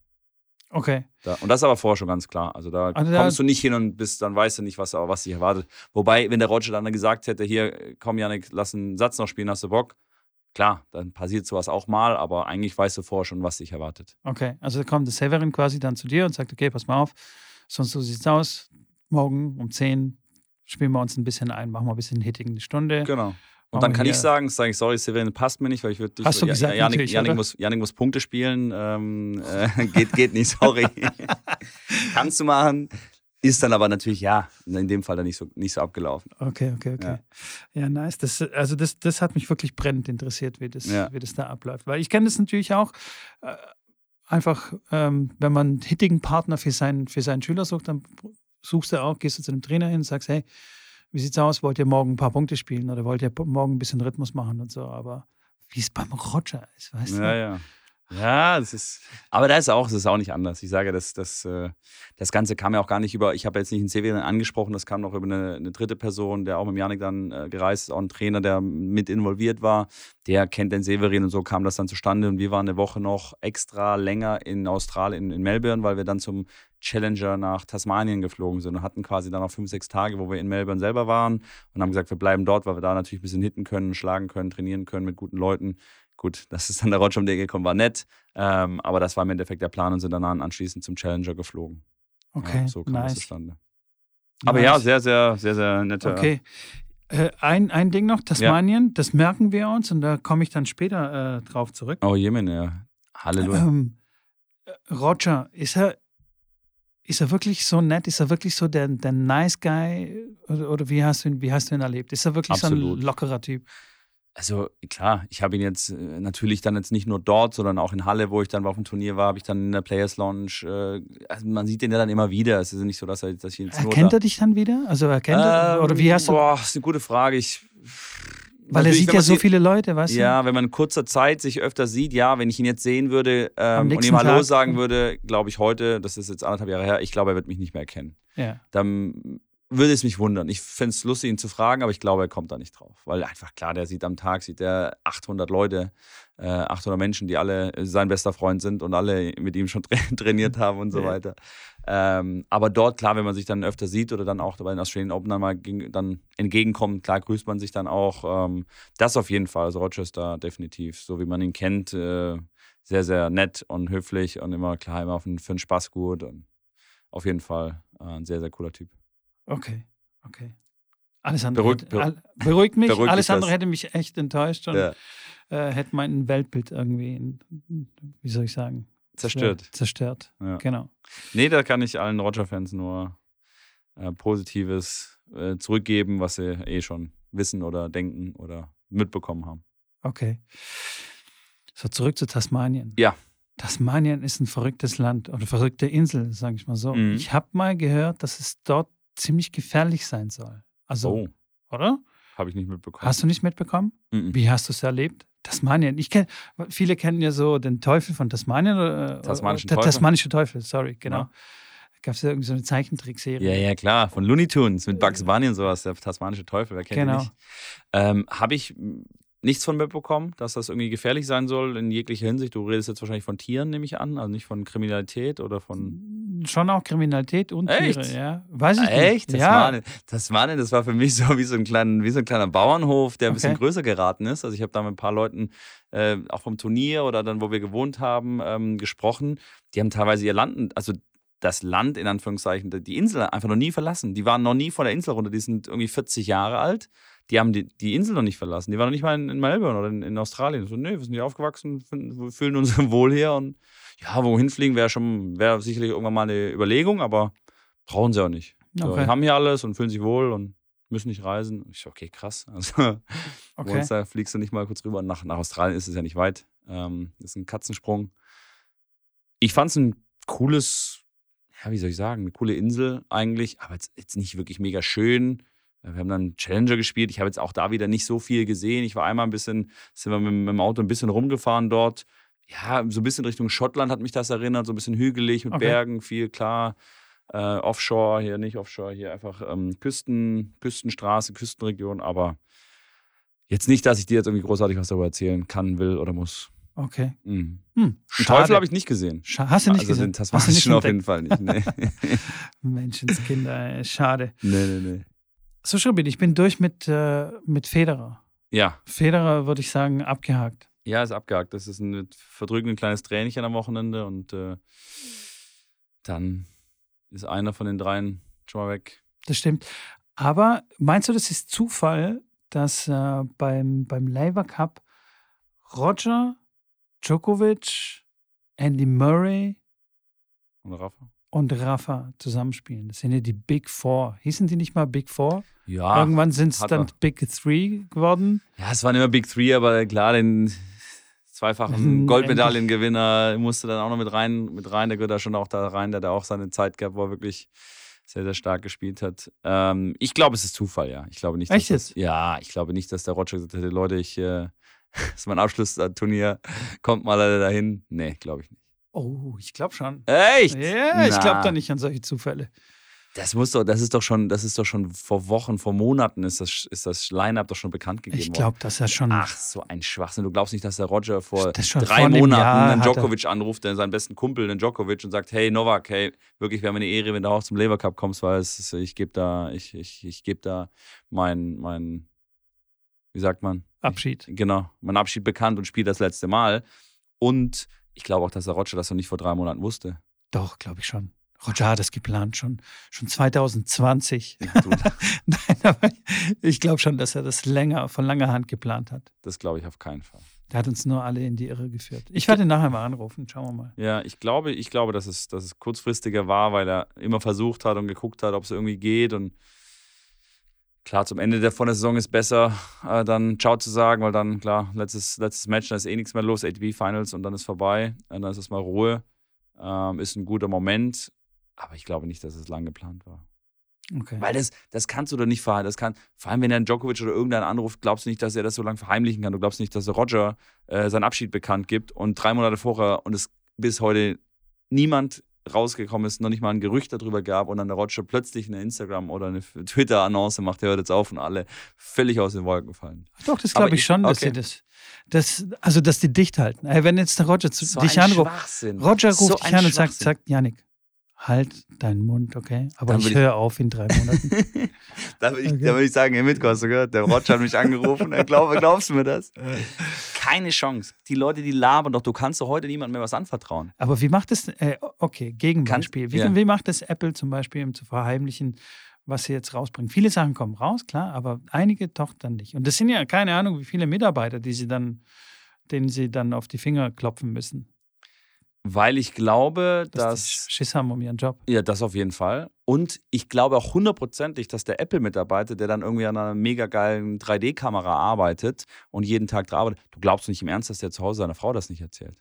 Okay. Da, und das ist aber vorher schon ganz klar. Also da Also da- kommst du nicht hin und bist, dann weißt du nicht, was, was dich erwartet. Wobei, wenn der Roger dann gesagt hätte, hier, komm Janik, lass einen Satz noch spielen, hast du Bock? Klar, dann passiert sowas auch mal, aber eigentlich weißt du vorher schon, was dich erwartet. Okay, also da kommt der Severin quasi dann zu dir und sagt, okay, pass mal auf, sonst so sieht's aus. Morgen um 10 spielen wir uns ein bisschen ein, machen wir ein bisschen Hitting eine Stunde. Genau. Und dann kann ich sagen, sage ich, sorry, Severin, passt mir nicht, weil ich würde dich. Hast du Ja- gesagt, Janik, natürlich, Janik, muss, Janik muss Punkte spielen. Ähm, äh, (laughs) geht, geht nicht, sorry. (laughs) Kannst du machen. Ist dann aber natürlich, ja, in dem Fall dann nicht so, nicht so abgelaufen. Okay, okay, okay. Ja, nice. Das, also das, das hat mich wirklich brennend interessiert, wie das, Ja. wie das da abläuft. Weil ich kenne das natürlich auch. Äh, einfach, ähm, wenn man einen hittigen Partner für seinen, für seinen Schüler sucht, dann suchst du auch, gehst du zu einem Trainer hin und sagst, hey, wie sieht's aus? Wollt ihr morgen ein paar Punkte spielen oder wollt ihr morgen ein bisschen Rhythmus machen und so? Aber wie es beim Roger ist, weißt ja, du? Ja, ja. Das ist. Aber da ist auch, das ist auch nicht anders. Ich sage, das, das, äh, das Ganze kam ja auch gar nicht über. Ich habe jetzt nicht einen Severin angesprochen, das kam noch über eine, eine, dritte Person, der auch mit Janik dann äh, gereist ist, auch ein Trainer, der mit involviert war. Der kennt den Severin und so kam das dann zustande. Und wir waren eine Woche noch extra länger in Australien, in Melbourne, weil wir dann zum Challenger nach Tasmanien geflogen sind und hatten quasi dann noch fünf, sechs Tage, wo wir in Melbourne selber waren und haben gesagt, wir bleiben dort, weil wir da natürlich ein bisschen hitten können, schlagen können, trainieren können mit guten Leuten. Gut, (laughs) dass es dann der Roger um die Ecke gekommen war, nett. Ähm, aber das war im Endeffekt der Plan und sind dann anschließend zum Challenger geflogen. Okay, ja, so kam nice. das zustande. Aber nice. ja, sehr, sehr, sehr, sehr nette. Okay. Äh, ein, ein Ding noch, Tasmanien, ja. das merken wir uns und da komme ich dann später äh, drauf zurück. Oh, Jemen, ja. Halleluja. Ähm, Roger, ist er, ist er wirklich so nett? Ist er wirklich so der, der Nice Guy? Oder, oder wie, hast du ihn, wie hast du ihn erlebt? Ist er wirklich Absolut. so ein lockerer Typ? Also klar, ich habe ihn jetzt äh, natürlich dann jetzt nicht nur dort, sondern auch in Halle, wo ich dann auf dem Turnier war, habe ich dann in der Players Lounge, äh, also man sieht ihn ja dann immer wieder. Es ist nicht so, dass er, dass ich jetzt Erkennt er dich dann wieder? Also erkennt ähm, er, oder wie hast du... Boah, ist eine gute Frage. Ich, weil er sieht ja so viele Leute, weißt du? Ja, wenn man in kurzer Zeit sich öfter sieht, ja, wenn ich ihn jetzt sehen würde ähm, und ihm Hallo sagen würde, glaube ich heute, das ist jetzt anderthalb Jahre her, ich glaube, er wird mich nicht mehr erkennen. Ja. Dann würde es mich wundern. Ich fände es lustig, ihn zu fragen, aber ich glaube, er kommt da nicht drauf. Weil einfach klar, der sieht am Tag, sieht er 800 Leute, äh, 800 Menschen, die alle sein bester Freund sind und alle mit ihm schon tra (laughs) trainiert haben und so weiter. Ähm, aber dort, klar, wenn man sich dann öfter sieht oder dann auch bei den Australian Open dann mal dann entgegenkommt, klar grüßt man sich dann auch. Ähm, das auf jeden Fall. Also da definitiv, so wie man ihn kennt, äh, sehr, sehr nett und höflich und immer klar, immer für, für den Spaß gut. Und auf jeden Fall äh, ein sehr, sehr cooler Typ. Okay, okay. Alles andere Beruhigt- hätte, all, beruhigt mich. beruhigt Alles andere das. hätte mich echt enttäuscht und Ja. äh, hätte mein Weltbild irgendwie, wie soll ich sagen, Zerstört. zerstört. Ja. Genau. Nee, da kann ich allen Roger-Fans nur äh, Positives äh, zurückgeben, was sie eh schon wissen oder denken oder mitbekommen haben. Okay. So, zurück zu Tasmanien. Ja. Tasmanien ist ein verrücktes Land oder verrückte Insel, sage ich mal so. Mhm. Ich habe mal gehört, dass es dort ziemlich gefährlich sein soll. Also, Oh, oder? habe ich nicht mitbekommen. Hast du nicht mitbekommen? Mhm. Wie hast du es erlebt? Tasmanien. Ich kenn, viele kennen ja so den Teufel von Tasmanien. Oder, Tasmanischen der Teufel? Tasmanische Teufel, sorry, genau. Ja. Gab es ja irgendwie so eine Zeichentrickserie. Ja, ja, klar. Von Looney Tunes mit Bugs Bunny und sowas. Der tasmanische Teufel, wer kennt Genau. ihn nicht? Ähm, habe ich nichts von mitbekommen, dass das irgendwie gefährlich sein soll in jeglicher Hinsicht. Du redest jetzt wahrscheinlich von Tieren, nehme ich an. Also nicht von Kriminalität oder von. Schon auch Kriminalität und Echt? Tiere, ja. Weiß ich Echt? nicht. Ja, Tasmanien. Tasmanien, das war für mich so wie so ein, kleinen, wie so ein kleiner Bauernhof, der ein bisschen Okay. größer geraten ist. Also ich habe da mit ein paar Leuten, äh, auch vom Turnier oder dann, wo wir gewohnt haben, ähm, gesprochen. Die haben teilweise ihr Land, also das Land in Anführungszeichen, die Insel einfach noch nie verlassen. Die waren noch nie von der Insel runter. Die sind irgendwie 40 Jahre alt. Die haben die, die Insel noch nicht verlassen. Die waren noch nicht mal in, in Melbourne oder in, in Australien. So, nee, wir sind hier aufgewachsen, finden, fühlen uns (laughs) wohl hier und ja, wohin fliegen wäre schon, wäre sicherlich irgendwann mal eine Überlegung, aber brauchen sie auch nicht. So, Okay. Die haben hier alles und fühlen sich wohl und müssen nicht reisen. Ich so, okay, krass. (laughs) Also, Okay. uns, da fliegst du nicht mal kurz rüber. Nach, nach Australien ist es ja nicht weit. Ähm, ist ein Katzensprung. Ich fand es ein cooles, ja, wie soll ich sagen, eine coole Insel eigentlich, aber jetzt, jetzt nicht wirklich mega schön. Wir haben dann Challenger gespielt. Ich habe jetzt auch da wieder nicht so viel gesehen. Ich war einmal ein bisschen, sind wir mit, mit dem Auto ein bisschen rumgefahren dort. Ja, so ein bisschen Richtung Schottland hat mich das erinnert, so ein bisschen hügelig mit Okay. Bergen, viel klar. Äh, Offshore, hier nicht Offshore, hier einfach ähm, Küsten, Küstenstraße, Küstenregion, aber jetzt nicht, dass ich dir jetzt irgendwie großartig was darüber erzählen kann, will oder muss. Okay. Mhm. Hm. Teufel habe ich nicht gesehen. Scha- Hast du nicht also gesehen? den tasmanischen auf jeden? Fall nicht. Nee. (laughs) Menschenskinder, schade. nee, nee, nee. So, Schribbit, ich bin durch mit, äh, mit Federer. Ja, Federer würde ich sagen, abgehakt. ja, ist abgehakt. Das ist ein verdrückend kleines Tränchen am Wochenende und äh, dann ist einer von den dreien schon mal weg. Das stimmt. Aber meinst du, das ist Zufall, dass äh, beim, beim Labour Cup Roger, Djokovic, Andy Murray Und Rafa? Und Rafa zusammenspielen? Das sind ja die Big Four. Hießen die nicht mal Big Four? Ja, Irgendwann sind es dann. Big Three geworden. ja, es waren immer Big Three, aber klar, den zweifachen Mhm, Goldmedaillengewinner musste dann auch noch mit rein, mit rein. Der gehört da schon auch da rein, der hat auch seine Zeit gehabt, wo er wirklich sehr, sehr stark gespielt hat. Ähm, ich glaube, es ist Zufall, ja. Ich glaube nicht, Echt dass das? Ja, ich glaube nicht, dass der Roger gesagt hätte, Leute, ich, äh, (laughs) das ist mein Abschlussturnier, kommt mal alle dahin. Nee, glaube ich nicht. Oh, ich glaube schon. Echt? Ja, ich glaube Na. da nicht an solche Zufälle. Das muss doch, das ist doch schon, das ist doch schon vor Wochen, vor Monaten ist das, ist das Line-Up doch schon bekannt gegeben Ich worden. glaube, dass er schon. Ach, so ein Schwachsinn. Du glaubst nicht, dass der Roger vor drei Monaten einen Djokovic anruft, seinen besten Kumpel, den Djokovic, und sagt, hey Novak, hey, wirklich wäre mir eine Ehre, wenn du auch zum Lever Cup kommst, weil es ich gebe da, ich, ich, ich gebe da mein, mein, wie sagt man? Abschied. Ich, genau, mein Abschied bekannt und spiele das letzte Mal. Und ich glaube auch, dass der Roger das noch nicht vor drei Monaten wusste. Doch, glaube ich schon. Roger hat das geplant, schon, schon 2020. Du, (laughs) Nein, aber ich glaube schon, dass er das länger, von langer Hand geplant hat. das glaube ich auf keinen Fall. Der hat uns nur alle in die Irre geführt. Ich werde ihn nachher mal anrufen, schauen wir mal. Ja, ich glaube, ich glaube, dass es, dass es kurzfristiger war, weil er immer versucht hat und geguckt hat, ob es irgendwie geht. Und klar, zum Ende der von der Saison ist besser, äh, dann Ciao zu sagen, weil dann, klar, letztes, letztes Match, da ist eh nichts mehr los, ATP Finals und dann ist vorbei. Und dann ist erstmal Ruhe. Ähm, ist ein guter Moment. Aber ich glaube nicht, dass es lang geplant war. Okay. Weil das, das kannst du doch nicht verheimlichen. Das kann, vor allem, wenn er einen Djokovic oder irgendeinen anruft, glaubst du nicht, dass er das so lange verheimlichen kann. Du glaubst nicht, dass Roger äh, seinen Abschied bekannt gibt und drei Monate vorher und es bis heute niemand rausgekommen ist, noch nicht mal ein Gerücht darüber gab und dann der Roger plötzlich eine Instagram oder eine Twitter-Annonce macht, der hört jetzt auf und alle völlig aus den Wolken fallen. Doch, das glaube ich ich- schon, dass okay. sie das, das, also dass die dicht halten. Wenn jetzt der Roger zu, So dich anruft. Roger ruft So dich an und sagt, sagt, Janik, halt deinen Mund, okay? Aber ich ich- höre auf in drei Monaten. (laughs) da würde ich, Okay. da würd ich sagen, hey Mitko, hast du gehört? Der Roger hat mich angerufen. Er glaub, glaubst du mir das? Keine Chance. Die Leute, die labern doch. Du kannst doch heute niemandem mehr was anvertrauen. Aber wie macht es, äh, okay, Gegenbeispiel. Wie, ja. wie macht es Apple zum Beispiel, um zu verheimlichen, was sie jetzt rausbringen? Viele Sachen kommen raus, klar, aber einige doch dann nicht. Und das sind ja keine Ahnung, wie viele Mitarbeiter, die sie dann, denen sie dann auf die Finger klopfen müssen, Weil ich glaube, dass dass. Schiss haben um ihren Job. Ja, das auf jeden Fall. Und ich glaube auch hundertprozentig, dass der Apple-Mitarbeiter, der dann irgendwie an einer mega geilen 3D-Kamera arbeitet und jeden Tag dran arbeitet, du glaubst nicht im Ernst, dass der zu Hause seiner Frau das nicht erzählt.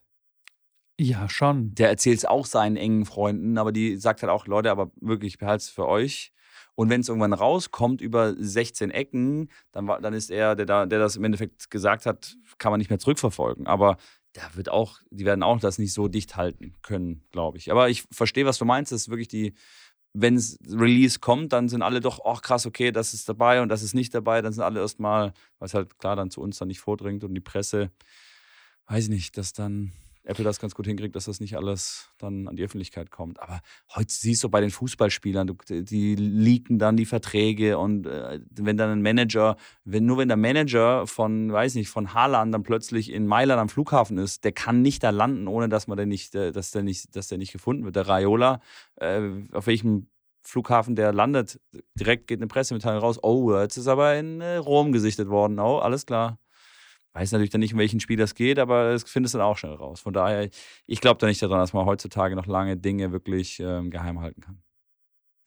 Ja, schon. Der erzählt es auch seinen engen Freunden, aber die sagt halt auch, Leute, aber wirklich, behalt's für euch. Und wenn es irgendwann rauskommt über 16 Ecken, dann, war, dann ist er, der, da, der das im Endeffekt gesagt hat, kann man nicht mehr zurückverfolgen. Aber da wird auch, die werden auch das nicht so dicht halten können, glaube ich. Aber ich verstehe, was du meinst. Das ist wirklich die, wenn es Release kommt, dann sind alle doch, ach krass, okay, das ist dabei und das ist nicht dabei. Dann sind alle erstmal, was halt klar dann zu uns dann nicht vordringt und die Presse, weiß ich nicht, dass dann Apple das ganz gut hinkriegt, dass das nicht alles dann an die Öffentlichkeit kommt. Aber heute siehst du bei den Fußballspielern, die leaken dann die Verträge und äh, wenn dann ein Manager, wenn nur wenn der Manager von, weiß nicht, von Haaland dann plötzlich in Mailand am Flughafen ist, der kann nicht da landen, ohne dass man den nicht, äh, dass der nicht, dass der nicht gefunden wird. Der Raiola, äh, auf welchem Flughafen der landet, direkt geht eine Pressemitteilung raus, oh, jetzt ist aber in Rom gesichtet worden. Oh, alles klar. Weiß natürlich dann nicht, um welchen Spiel das geht, aber das findest du dann auch schnell raus. Von daher, ich glaube da nicht daran, dass man heutzutage noch lange Dinge wirklich ähm, geheim halten kann.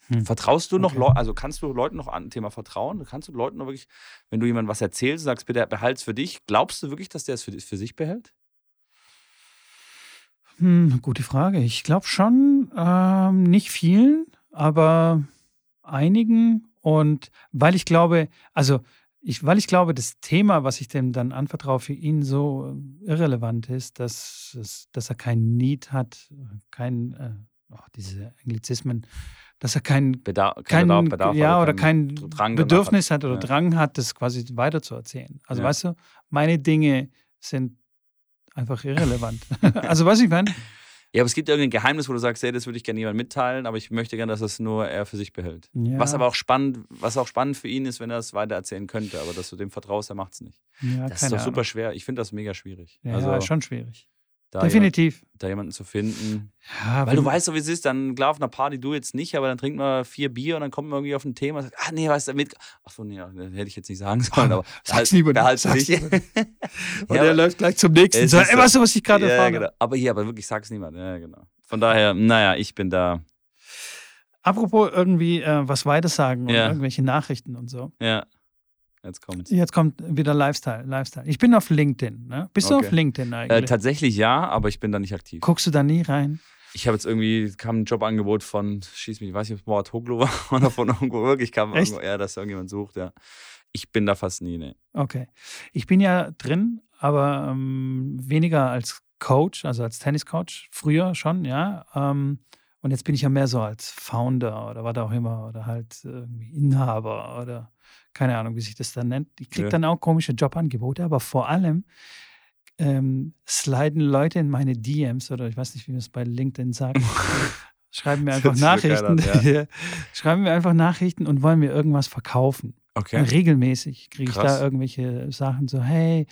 Hm. Vertraust du noch Okay. Leuten, also kannst du Leuten noch an Thema vertrauen? Kannst du Leuten noch wirklich, wenn du jemandem was erzählst, sagst, bitte behalt's für dich, glaubst du wirklich, dass der es für, für sich behält? Hm, gute Frage. Ich glaube schon, ähm, nicht vielen, aber einigen. Und weil ich glaube, also ich, weil ich glaube, das Thema, was ich dem dann anvertraue, für ihn so äh, irrelevant ist, dass, es, dass er kein Need hat, kein, äh, oh, diese Anglizismen, dass er kein, Bedarf, kein, Bedarf, Bedarf, ja, oder kein Drang Bedürfnis hat. hat, oder Ja. Drang hat, das quasi weiterzuerzählen. Also Ja. weißt du, meine Dinge sind einfach irrelevant. (laughs) also was ich meine? Ja, aber es gibt irgendein Geheimnis, wo du sagst, hey, das würde ich gerne jemandem mitteilen, aber ich möchte gerne, dass es nur er für sich behält. Ja. Was aber auch spannend, was auch spannend für ihn ist, wenn er es weitererzählen könnte, aber dass du dem vertraust, er macht es nicht. Ja, Das ist doch super Ahnung. schwer. Ich finde das mega schwierig. Ja, also schon schwierig. Da, Definitiv. Jemand, da jemanden zu finden. Ja, Weil du weißt, so wie es ist, dann klar auf einer Party du jetzt nicht, aber dann trinkt man vier Bier und dann kommt man irgendwie auf ein Thema und sagt, ah nee, weißt du, mit. Ach so, nee, das hätte ich jetzt nicht sagen sollen, aber (laughs) Sag's lieber nicht, sag's nicht. (laughs) Und Ja, der läuft gleich zum nächsten. So, ey, weißt du, was ich gerade ja, erfahren genau. Aber hier, aber wirklich, sag's niemand. Ja, genau. Von daher, naja, ich bin da. Apropos irgendwie äh, was weitersagen und Ja. irgendwelche Nachrichten und so. Ja, jetzt kommt's. Jetzt kommt wieder Lifestyle. Lifestyle. Ich bin auf LinkedIn. Ne? Bist du Okay. auf LinkedIn Äh, eigentlich? tatsächlich ja, aber ich bin da nicht aktiv. Guckst du da nie rein? Ich habe jetzt irgendwie, kam ein Jobangebot von, schieß mich, ich weiß nicht, ob es Morat Hoglo (laughs) war oder von irgendwo wirklich kam, Echt? irgendwo, ja, dass irgendjemand sucht, ja. Ich bin da fast nie, ne. Okay. Ich bin ja drin, aber ähm, weniger als Coach, also als Tenniscoach. Früher schon, ja. Ähm, und jetzt bin ich ja mehr so als Founder oder was auch immer oder halt irgendwie Inhaber oder keine Ahnung, wie sich das dann nennt. Ich kriege Ja. dann auch komische Jobangebote, aber vor allem ähm, sliden Leute in meine DMs oder ich weiß nicht, wie man es bei LinkedIn sagt. (laughs) Schreiben mir einfach Nachrichten. an, (laughs) Schreiben mir einfach Nachrichten und wollen mir irgendwas verkaufen. Okay. Regelmäßig kriege ich da irgendwelche Sachen so, hey,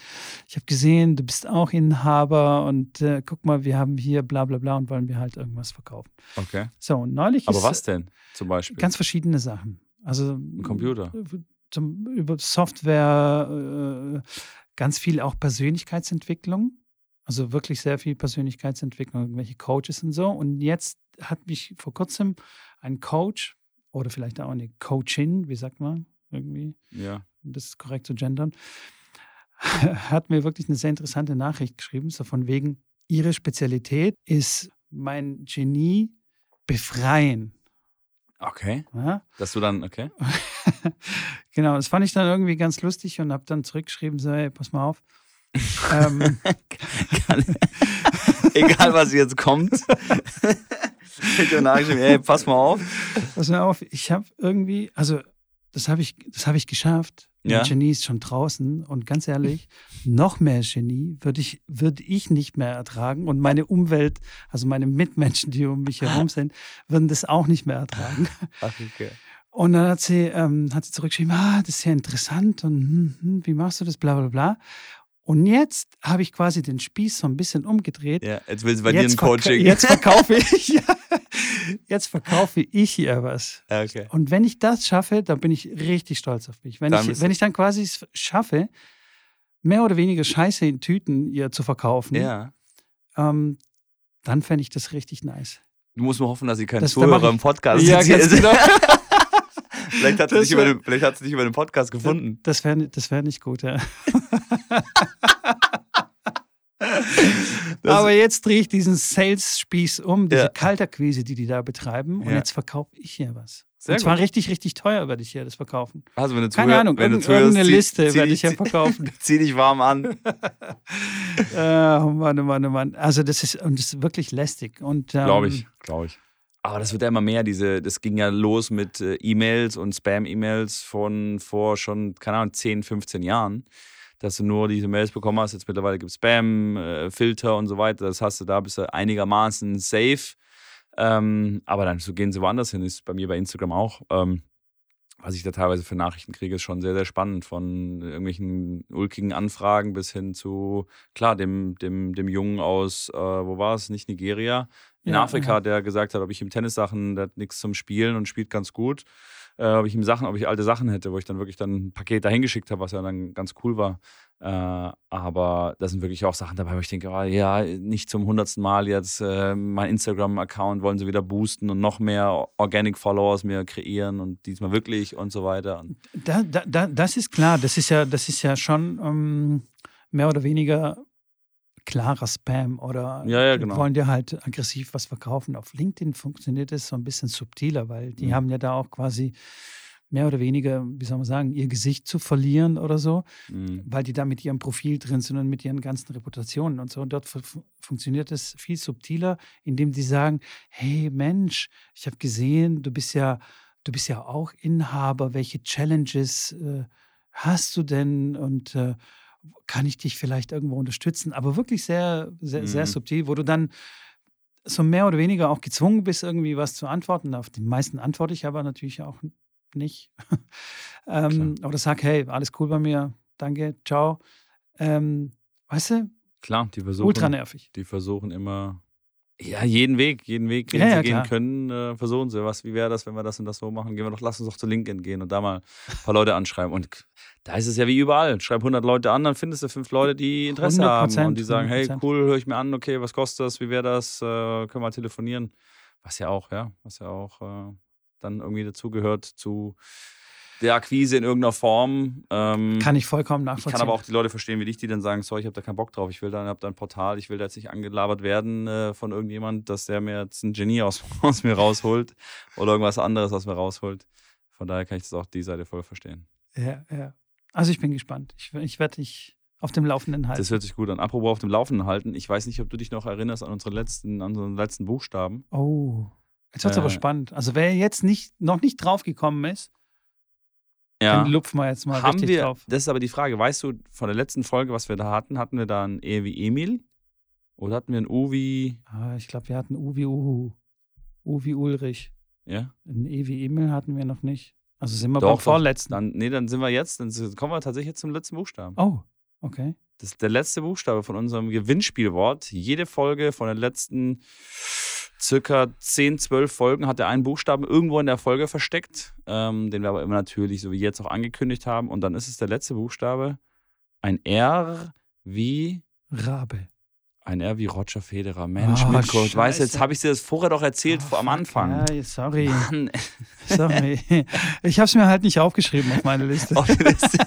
ich habe gesehen, du bist auch Inhaber und äh, guck mal, wir haben hier bla bla bla und wollen wir halt irgendwas verkaufen. Okay. So, und neulich Aber ist was denn zum Beispiel? ganz verschiedene Sachen. Also Ein Computer. Zum, über Software, äh, ganz viel auch Persönlichkeitsentwicklung. Also wirklich sehr viel Persönlichkeitsentwicklung, irgendwelche Coaches und so. Und jetzt hat mich vor kurzem ein Coach oder vielleicht auch eine Coachin, wie sagt man irgendwie, ja. um das korrekt zu gendern, (laughs) hat mir wirklich eine sehr interessante Nachricht geschrieben, so von wegen, ihre Spezialität ist mein Genie befreien. Okay. Ja? Dass du dann, okay. (laughs) genau, das fand ich dann irgendwie ganz lustig und habe dann zurückgeschrieben, so, hey, pass mal auf. ähm, (laughs) Egal, was jetzt kommt. ich habe nachgeschrieben, ey, pass mal auf. pass mal auf, ich habe irgendwie, also das habe ich, das habe ich geschafft. Mein Ja. Genie ist schon draußen und ganz ehrlich, noch mehr Genie würde ich, würde ich nicht mehr ertragen und meine Umwelt, also meine Mitmenschen, die um mich herum (laughs) sind, würden das auch nicht mehr ertragen. Ach, okay. Und dann hat sie, ähm, hat sie zurückgeschrieben, ah, das ist ja interessant und hm, hm, wie machst du das, bla bla bla. Und jetzt habe ich quasi den Spieß so ein bisschen umgedreht. Ja, jetzt willst du bei dir ein jetzt, Coaching. jetzt verkaufe (laughs) ich, (laughs) jetzt verkaufe ich hier was. Ja, okay. Und wenn ich das schaffe, dann bin ich richtig stolz auf mich. Wenn, Dann ich, wenn ich dann quasi es schaffe, mehr oder weniger Scheiße in Tüten ihr zu verkaufen, Ja. ähm, dann fände ich das richtig nice. Du musst nur hoffen, dass sie kein Das- Zuhörer ich- im Podcast Ja, ist. genau. (laughs) vielleicht, hat sie dich über über den Podcast gefunden. Das wäre das wär nicht gut, ja. Das- Aber jetzt drehe ich diesen Sales-Spieß um, diese Ja. Kalterquise, die die da betreiben. Und Ja. jetzt verkaufe ich hier was. Sehr und zwar gut. richtig, richtig teuer werde ich hier das verkaufen. Also, wenn du Keine zuhör- Ahnung, wenn du irgend- zuhörst, irgendeine Liste zieh werde dich- ich zieh- verkaufen. (laughs) Zieh dich warm an. (laughs) Äh, oh Mann, oh Mann, oh Mann. Also das ist, und das ist wirklich lästig. Und, ähm, Glaube ich, glaube ich. Aber das wird ja immer mehr, diese, das ging ja los mit äh, E-Mails und Spam-E-Mails von vor schon, keine Ahnung, 10, 15 Jahren, dass du nur diese Mails bekommen hast. Jetzt mittlerweile gibt es Spam-Filter und so weiter. Das hast du da, bist du einigermaßen safe. Ähm, aber dann so gehen sie woanders hin, ist bei mir bei Instagram auch. Ähm, was ich da teilweise für Nachrichten kriege, ist schon sehr, sehr spannend. Von irgendwelchen ulkigen Anfragen bis hin zu, klar, dem, dem, dem Jungen aus, äh, wo war es, nicht Nigeria, in Ja, Afrika, ja. der gesagt hat, ob ich ihm Tennissachen, der hat nichts zum Spielen und spielt ganz gut. Äh, ob ich ihm Sachen, ob ich alte Sachen hätte, wo ich dann wirklich dann ein Paket dahin geschickt habe, was ja dann ganz cool war. Äh, aber da sind wirklich auch Sachen dabei, wo ich denke, oh, ja, nicht zum hundertsten Mal jetzt äh, mein Instagram-Account wollen sie wieder boosten und noch mehr Organic Followers mir kreieren und diesmal wirklich und so weiter. Da, da, das ist klar, das ist ja, das ist ja schon ähm, mehr oder weniger klarer Spam oder Ja, ja, genau. wollen dir halt aggressiv was verkaufen. Auf LinkedIn funktioniert es so ein bisschen subtiler, weil die Mhm. haben ja da auch quasi mehr oder weniger, wie soll man sagen, ihr Gesicht zu verlieren oder so, mh, weil die da mit ihrem Profil drin sind und mit ihren ganzen Reputationen und so. Und dort fu- funktioniert es viel subtiler, indem die sagen, hey Mensch, ich habe gesehen, du bist ja, du bist ja auch Inhaber, welche Challenges äh, hast du denn und äh, kann ich dich vielleicht irgendwo unterstützen? Aber wirklich sehr, sehr, sehr Mhm. subtil, wo du dann so mehr oder weniger auch gezwungen bist, irgendwie was zu antworten. Auf die meisten antworte ich aber natürlich auch nicht. (laughs) ähm, oder sag, hey, alles cool bei mir, danke, ciao. Ähm, weißt du, klar, die versuchen, ultra nervig. die versuchen immer, ja, jeden Weg, jeden Weg, den Ja, sie ja, gehen klar. können, äh, versuchen sie. Was, wie wäre das, wenn wir das und das so machen? Gehen wir doch, lass uns doch zu LinkedIn gehen und da mal ein paar Leute anschreiben. Und da ist es ja wie überall. Schreib 100 Leute an, dann findest du fünf Leute, die Interesse haben 100%, und die sagen, hey, 100%. cool, höre ich mir an, okay, was kostet das, wie wäre das, äh, können wir mal telefonieren. Was ja auch, ja, was ja auch äh, dann irgendwie dazugehört zu der Akquise in irgendeiner Form. Ähm, Kann ich vollkommen ich nachvollziehen. kann aber auch die Leute verstehen, wie dich, die dann sagen, sorry, ich habe da keinen Bock drauf, ich will da, hab da ein Portal, ich will da jetzt nicht angelabert werden äh, von irgendjemand, dass der mir jetzt ein Genie aus, (laughs) aus mir rausholt oder irgendwas anderes aus mir rausholt. Von daher kann ich das auch die Seite voll verstehen. Ja, ja. Also ich bin gespannt. Ich, ich werde dich auf dem Laufenden halten. Das hört sich gut an. Apropos auf dem Laufenden halten, ich weiß nicht, ob du dich noch erinnerst an unsere letzten, an unseren letzten Buchstaben. oh, jetzt wird es aber Äh, spannend. Also wer jetzt nicht, noch nicht draufgekommen ist, Ja. den lupfen wir jetzt mal Haben richtig wir, drauf. das ist aber die Frage, weißt du, von der letzten Folge, was wir da hatten, hatten wir da ein E wie Emil? Oder hatten wir ein U wie, Ah, ich glaube, wir hatten U wie Uhu. U wie Ulrich. ja? Ein E wie Emil hatten wir noch nicht. Also sind wir Doch, beim doch. vorletzten. Dann, nee, dann sind wir jetzt, dann kommen wir tatsächlich jetzt zum letzten Buchstaben. Oh, okay. Das ist der letzte Buchstabe von unserem Gewinnspielwort. Jede Folge von den letzten circa 10, 12 Folgen hat er einen Buchstaben irgendwo in der Folge versteckt, ähm, den wir aber immer natürlich, so wie jetzt auch angekündigt haben. Und dann ist es der letzte Buchstabe. Ein R wie Rabe. ein R wie Roger Federer. Mensch, Ah, Mitko, weißt du, jetzt habe ich dir das vorher doch erzählt, vor, am Anfang. Ja, sorry. Mann, sorry. Ich habe es mir halt nicht aufgeschrieben auf meine Liste. (laughs) auf die Liste.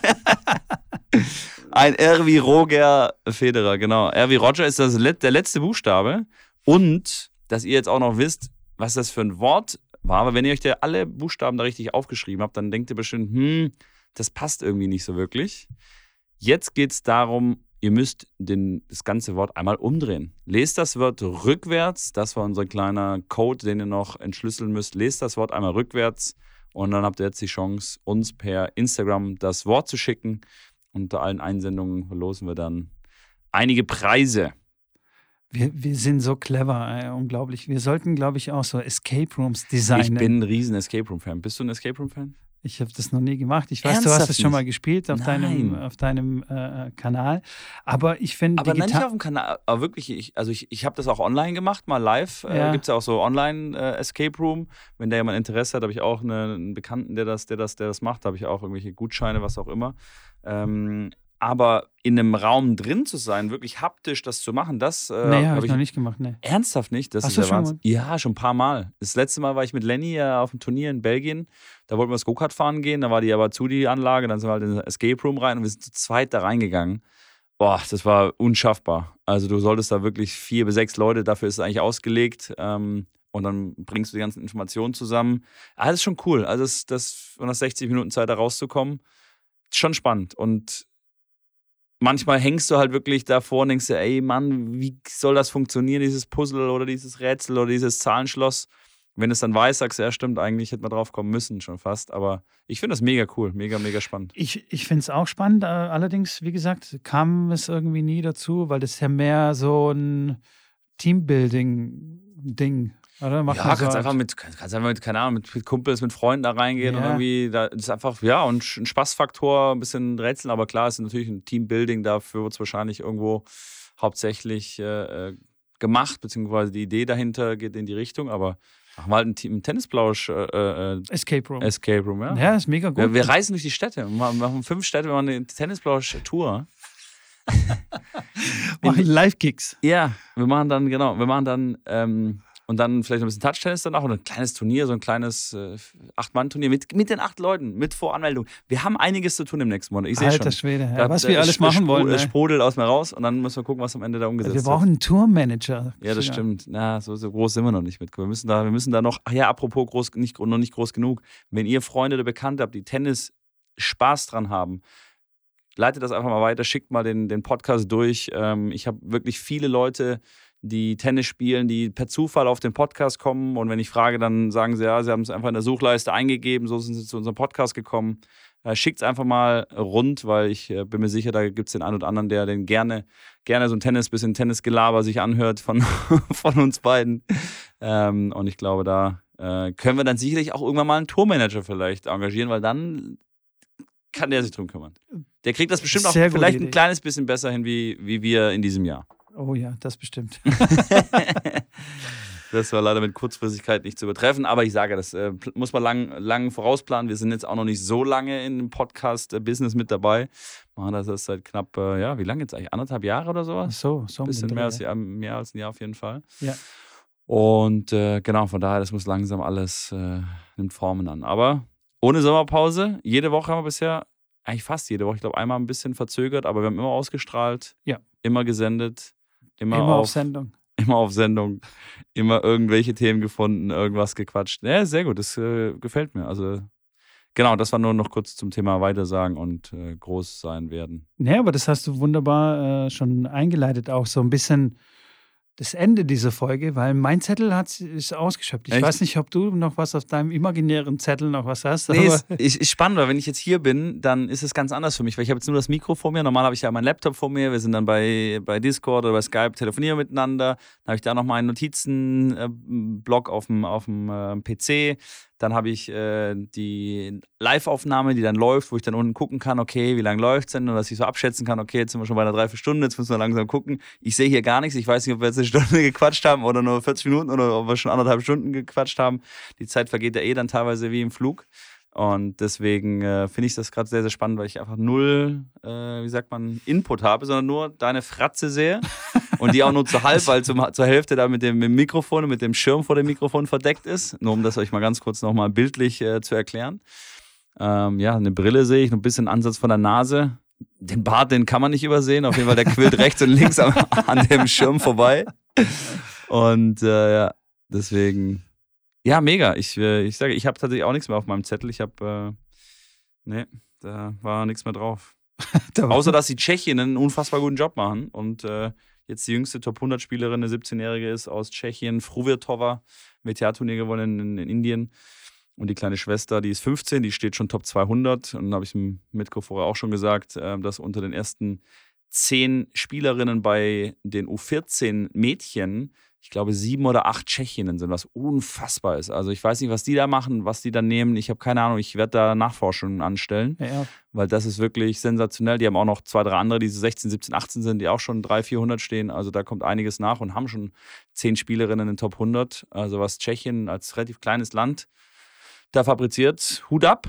Ein R wie Roger Federer, genau. R wie Roger ist das der letzte Buchstabe. Und, dass ihr jetzt auch noch wisst, was das für ein Wort war. Aber wenn ihr euch da alle Buchstaben da richtig aufgeschrieben habt, dann denkt ihr bestimmt, hm, das passt irgendwie nicht so wirklich. Jetzt geht es darum, ihr müsst den, das ganze Wort einmal umdrehen. Lest das Wort rückwärts. Das war unser kleiner Code, den ihr noch entschlüsseln müsst. Lest das Wort einmal rückwärts. Und dann habt ihr jetzt die Chance, uns per Instagram das Wort zu schicken. Unter allen Einsendungen verlosen wir dann einige Preise. Wir, wir sind so clever, ey, unglaublich. Wir sollten, glaube ich, auch so Escape Rooms designen. Ich bin ein riesen Escape Room Fan. Bist du ein Escape Room Fan? Ich habe das noch nie gemacht. Ich weiß, du hast Ernsthaft es schon mal gespielt auf deinem, Nein. auf deinem äh, Kanal. Aber ich finde Aber nein, nicht auf dem Kanal. Aber wirklich, ich, also ich, ich habe das auch online gemacht, mal live. Äh, Ja. Gibt es ja auch so online äh, Escape Room. Wenn da jemand Interesse hat, habe ich auch eine, einen Bekannten, der das, der das, der das macht. Da habe ich auch irgendwelche Gutscheine, was auch immer. Ähm, aber in einem Raum drin zu sein, wirklich haptisch das zu machen, das äh, nee, habe hab ich noch nicht gemacht. Nee. Ernsthaft nicht? Das Hast ist du der schon Wahnsinn. Ja, schon ein paar Mal. Das letzte Mal war ich mit Lenny äh, auf dem Turnier in Belgien. Da wollten wir das Go-Kart fahren gehen. Da war die aber zu, die Anlage. Dann sind wir halt in den Escape Room rein und wir sind zu zweit da reingegangen. Boah, das war unschaffbar. Also du solltest da wirklich vier bis sechs Leute, dafür ist es eigentlich ausgelegt. Ähm, und dann bringst du die ganzen Informationen zusammen. Ah, das ist schon cool. Also das, das von nach 60 Minuten Zeit da rauszukommen, schon spannend. Und manchmal hängst du halt wirklich davor und denkst dir, ey Mann, wie soll das funktionieren, dieses Puzzle oder dieses Rätsel oder dieses Zahlenschloss? Wenn es dann weißt, sagst du, ja stimmt, eigentlich hätte man drauf kommen müssen schon fast. Aber ich finde das mega cool, mega, mega spannend. Ich, ich finde es auch spannend. äh, Allerdings, wie gesagt, kam es irgendwie nie dazu, weil das ist ja mehr so ein Teambuilding-Ding. Oder? Macht ja, kannst so einfach mit, kannst einfach mit, keine Ahnung, mit Kumpels, mit Freunden da reingehen und Ja. irgendwie, da ist einfach, ja, und ein Spaßfaktor, ein bisschen Rätseln, aber klar, es ist natürlich ein Teambuilding, dafür wird es wahrscheinlich irgendwo hauptsächlich äh, äh, gemacht, beziehungsweise die Idee dahinter geht in die Richtung, aber machen wir halt ein, Team, ein Tennisplausch äh, äh, Escape Room. Escape Room, ja. ja, ist mega gut. Wir, wir reisen durch die Städte, wir machen machen fünf Städte, wir machen eine Tennisplausch-Tour. (laughs) machen Live-Gigs. Ja, wir machen dann, genau, wir machen dann ähm, und dann vielleicht ein bisschen Touchtennis danach und ein kleines Turnier, so ein kleines äh, Acht-Mann-Turnier mit, mit den acht Leuten, mit Voranmeldung. Wir haben einiges zu tun im nächsten Monat. Ich sehe Alter schon. Schwede, ja, Da- was da wir alles machen spru- wollen. Ne? sprudelt aus mir raus und dann müssen wir gucken, was am Ende da umgesetzt Wir brauchen wird. einen Tourmanager. Ja, das Ja. stimmt. Na, so, so groß sind wir noch nicht mit. Wir müssen da, wir müssen da noch, ach ja, apropos groß, nicht, noch nicht groß genug. Wenn ihr Freunde oder Bekannte habt, die Tennis Spaß dran haben, leitet das einfach mal weiter, schickt mal den, den Podcast durch. Ähm, ich habe wirklich viele Leute, die Tennis spielen, die per Zufall auf den Podcast kommen. Und wenn ich frage, dann sagen sie, ja, sie haben es einfach in der Suchleiste eingegeben, so sind sie zu unserem Podcast gekommen. Äh, Schickt es einfach mal rund, weil ich äh, bin mir sicher, da gibt es den einen oder anderen, der den gerne, gerne so ein Tennis, bisschen Tennisgelaber sich anhört von, (laughs) von uns beiden. Ähm, und ich glaube, da äh, können wir dann sicherlich auch irgendwann mal einen Tourmanager vielleicht engagieren, weil dann kann der sich drum kümmern. Der kriegt das bestimmt auch Sehr gute vielleicht ein kleines bisschen besser hin, wie, wie wir in diesem Jahr. Oh ja, das bestimmt. (laughs) (laughs) Das war leider mit Kurzfristigkeit nicht zu übertreffen, aber ich sage, das äh, muss man lang, lang vorausplanen. Wir sind jetzt auch noch nicht so lange in dem Podcast-Business mit dabei. Machen das erst seit knapp, äh, ja, wie lange jetzt eigentlich? Anderthalb Jahre oder Ach sowas? so, so. Ein bisschen mehr als, ja, mehr als ein Jahr auf jeden Fall. Ja. Und äh, genau, von daher, das muss langsam alles, äh, nimmt Formen an. Aber Ohne Sommerpause. Jede Woche haben wir bisher, eigentlich fast jede Woche, ich glaube einmal ein bisschen verzögert, aber wir haben immer ausgestrahlt. Ja. Immer gesendet. Immer, Immer auf auf, Sendung. (laughs) immer auf Sendung. Immer irgendwelche Themen gefunden, irgendwas gequatscht. Ja, sehr gut. Das äh, gefällt mir. Also, genau, das war nur noch kurz zum Thema Weitersagen und äh, groß sein werden. Nee, aber das hast du wunderbar äh, schon eingeleitet, auch so ein bisschen das Ende dieser Folge, weil mein Zettel hat, ist ausgeschöpft. Ich Echt? weiß nicht, ob du noch was auf deinem imaginären Zettel noch was hast. Nee, ist, ist, spannend, weil wenn ich jetzt hier bin, dann ist es ganz anders für mich, weil ich habe jetzt nur das Mikro vor mir. Normal habe ich ja meinen Laptop vor mir. Wir sind dann bei, bei Discord oder bei Skype, telefonieren miteinander. Dann habe ich da noch meinen Notizenblock auf dem, auf dem äh, PC. Dann habe ich äh, die Live-Aufnahme, die dann läuft, wo ich dann unten gucken kann, okay, wie lange läuft es denn? Und dass ich so abschätzen kann, okay, jetzt sind wir schon bei einer Dreiviertelstunde, jetzt müssen wir langsam gucken. Ich sehe hier gar nichts. Ich weiß nicht, ob wir jetzt eine (laughs) Stunde gequatscht haben oder nur 40 Minuten oder ob wir schon anderthalb Stunden gequatscht haben. Die Zeit vergeht ja eh dann teilweise wie im Flug. Und deswegen äh, finde ich das gerade sehr, sehr spannend, weil ich einfach null, äh, wie sagt man, Input habe, sondern nur deine Fratze sehe. (laughs) Und die auch nur zu halb, weil zum, zur Hälfte da mit dem, mit dem Mikrofon und mit dem Schirm vor dem Mikrofon verdeckt ist. Nur um das euch mal ganz kurz nochmal bildlich äh, zu erklären. Ähm, ja, eine Brille sehe ich, ein bisschen Ansatz von der Nase. Den Bart, den kann man nicht übersehen. Auf jeden Fall, der quillt rechts und links am, an dem Schirm vorbei. Und äh, ja, deswegen, ja, mega. Ich, äh, ich sage, ich habe tatsächlich auch nichts mehr auf meinem Zettel. Ich habe, äh, nee, da war nichts mehr drauf. (laughs) Außer, dass die Tschechien einen unfassbar guten Job machen und äh, jetzt die jüngste Top 100 Spielerin, eine 17-Jährige ist aus Tschechien, Fruvirtova, WTA-Turnier gewonnen in, in Indien. Und die kleine Schwester, die ist 15, die steht schon Top 200. Und dann habe ich dem Mitko vorher auch schon gesagt, äh, dass unter den ersten zehn Spielerinnen bei den U14 Mädchen, ich glaube, sieben oder acht Tschechinnen sind, was unfassbar ist. Also ich weiß nicht, was die da machen, was die da nehmen. Ich habe keine Ahnung. Ich werde da Nachforschungen anstellen ja, weil das ist wirklich sensationell. Die haben auch noch zwei, drei andere, die so 16, 17, 18 sind, die auch schon 300, 400 stehen. Also da kommt einiges nach und haben schon zehn Spielerinnen in den Top 100. Also was Tschechien als relativ kleines Land da fabriziert, Hut ab.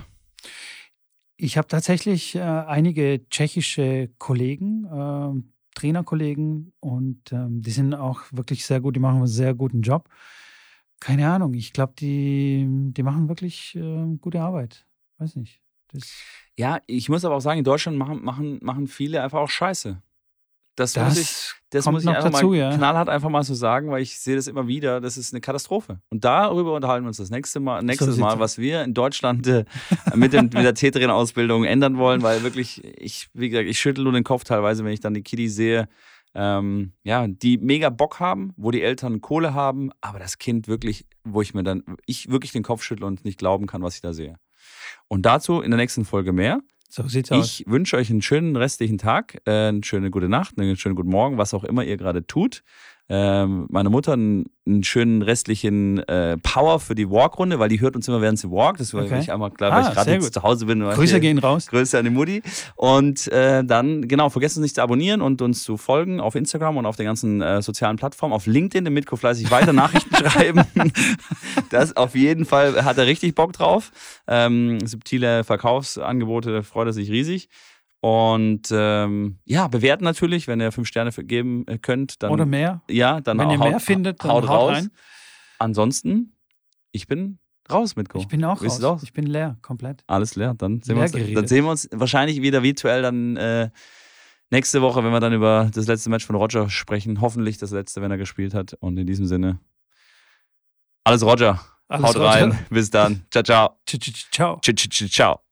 Ich habe tatsächlich äh, einige tschechische Kollegen, äh, Trainerkollegen und ähm, die sind auch wirklich sehr gut, die machen einen sehr guten Job. Keine Ahnung, ich glaube, die, die machen wirklich äh, gute Arbeit. Weiß nicht. Das, Ja, ich muss aber auch sagen, in Deutschland machen, machen, machen viele einfach auch Scheiße. Das, muss ich, das, das kommt muss ich noch einfach dazu, mal ja. knallhart einfach mal so sagen, weil ich sehe das immer wieder. Das ist eine Katastrophe. Und darüber unterhalten wir uns das nächste Mal, nächstes sieht's Mal, was wir in Deutschland äh, mit, dem, mit der Täterin-Ausbildung ändern wollen, weil wirklich, ich, wie gesagt, ich schüttel nur den Kopf teilweise, wenn ich dann die Kiddies sehe, ähm, ja, die mega Bock haben, wo die Eltern Kohle haben, aber das Kind wirklich, wo ich mir dann, ich wirklich den Kopf schüttle und nicht glauben kann, was ich da sehe. Und dazu in der nächsten Folge mehr. So sieht's aus. Ich wünsche euch einen schönen restlichen Tag, äh, eine schöne gute Nacht, einen schönen guten Morgen, was auch immer ihr gerade tut. Ähm, meine Mutter einen, einen schönen restlichen äh, Power für die Walk-Runde, weil die hört uns immer während sie walkt. Das war Okay. ich einmal klar, weil Ah, ich gerade zu Hause bin. Grüße gehen raus. Grüße an die Mutti. Und äh, dann, genau, vergesst uns nicht zu abonnieren und uns zu folgen auf Instagram und auf den ganzen äh, sozialen Plattformen. Auf LinkedIn, dem Mitko fleißig weiter Nachrichten (laughs) schreiben. Das auf jeden Fall hat er richtig Bock drauf. Ähm, subtile Verkaufsangebote, da freut er sich riesig. Und ähm, ja, bewerten natürlich, wenn ihr fünf Sterne geben äh, könnt, dann Oder mehr. ja, dann Wenn ihr haut, mehr findet, dann haut, haut raus. rein. Ansonsten, ich bin raus, Mitko. Ich bin auch raus. sieht's aus? Ich bin leer, komplett. Alles leer. Dann sehen, wir Leer uns, dann sehen wir uns wahrscheinlich wieder virtuell dann äh, nächste Woche, wenn wir dann über das letzte Match von Roger sprechen. Hoffentlich das letzte, wenn er gespielt hat. Und in diesem Sinne, alles Roger. Alles Haut Roger. rein. Bis dann. Ciao, ciao. Tsch, Ciao. Ciao, ciao, ciao.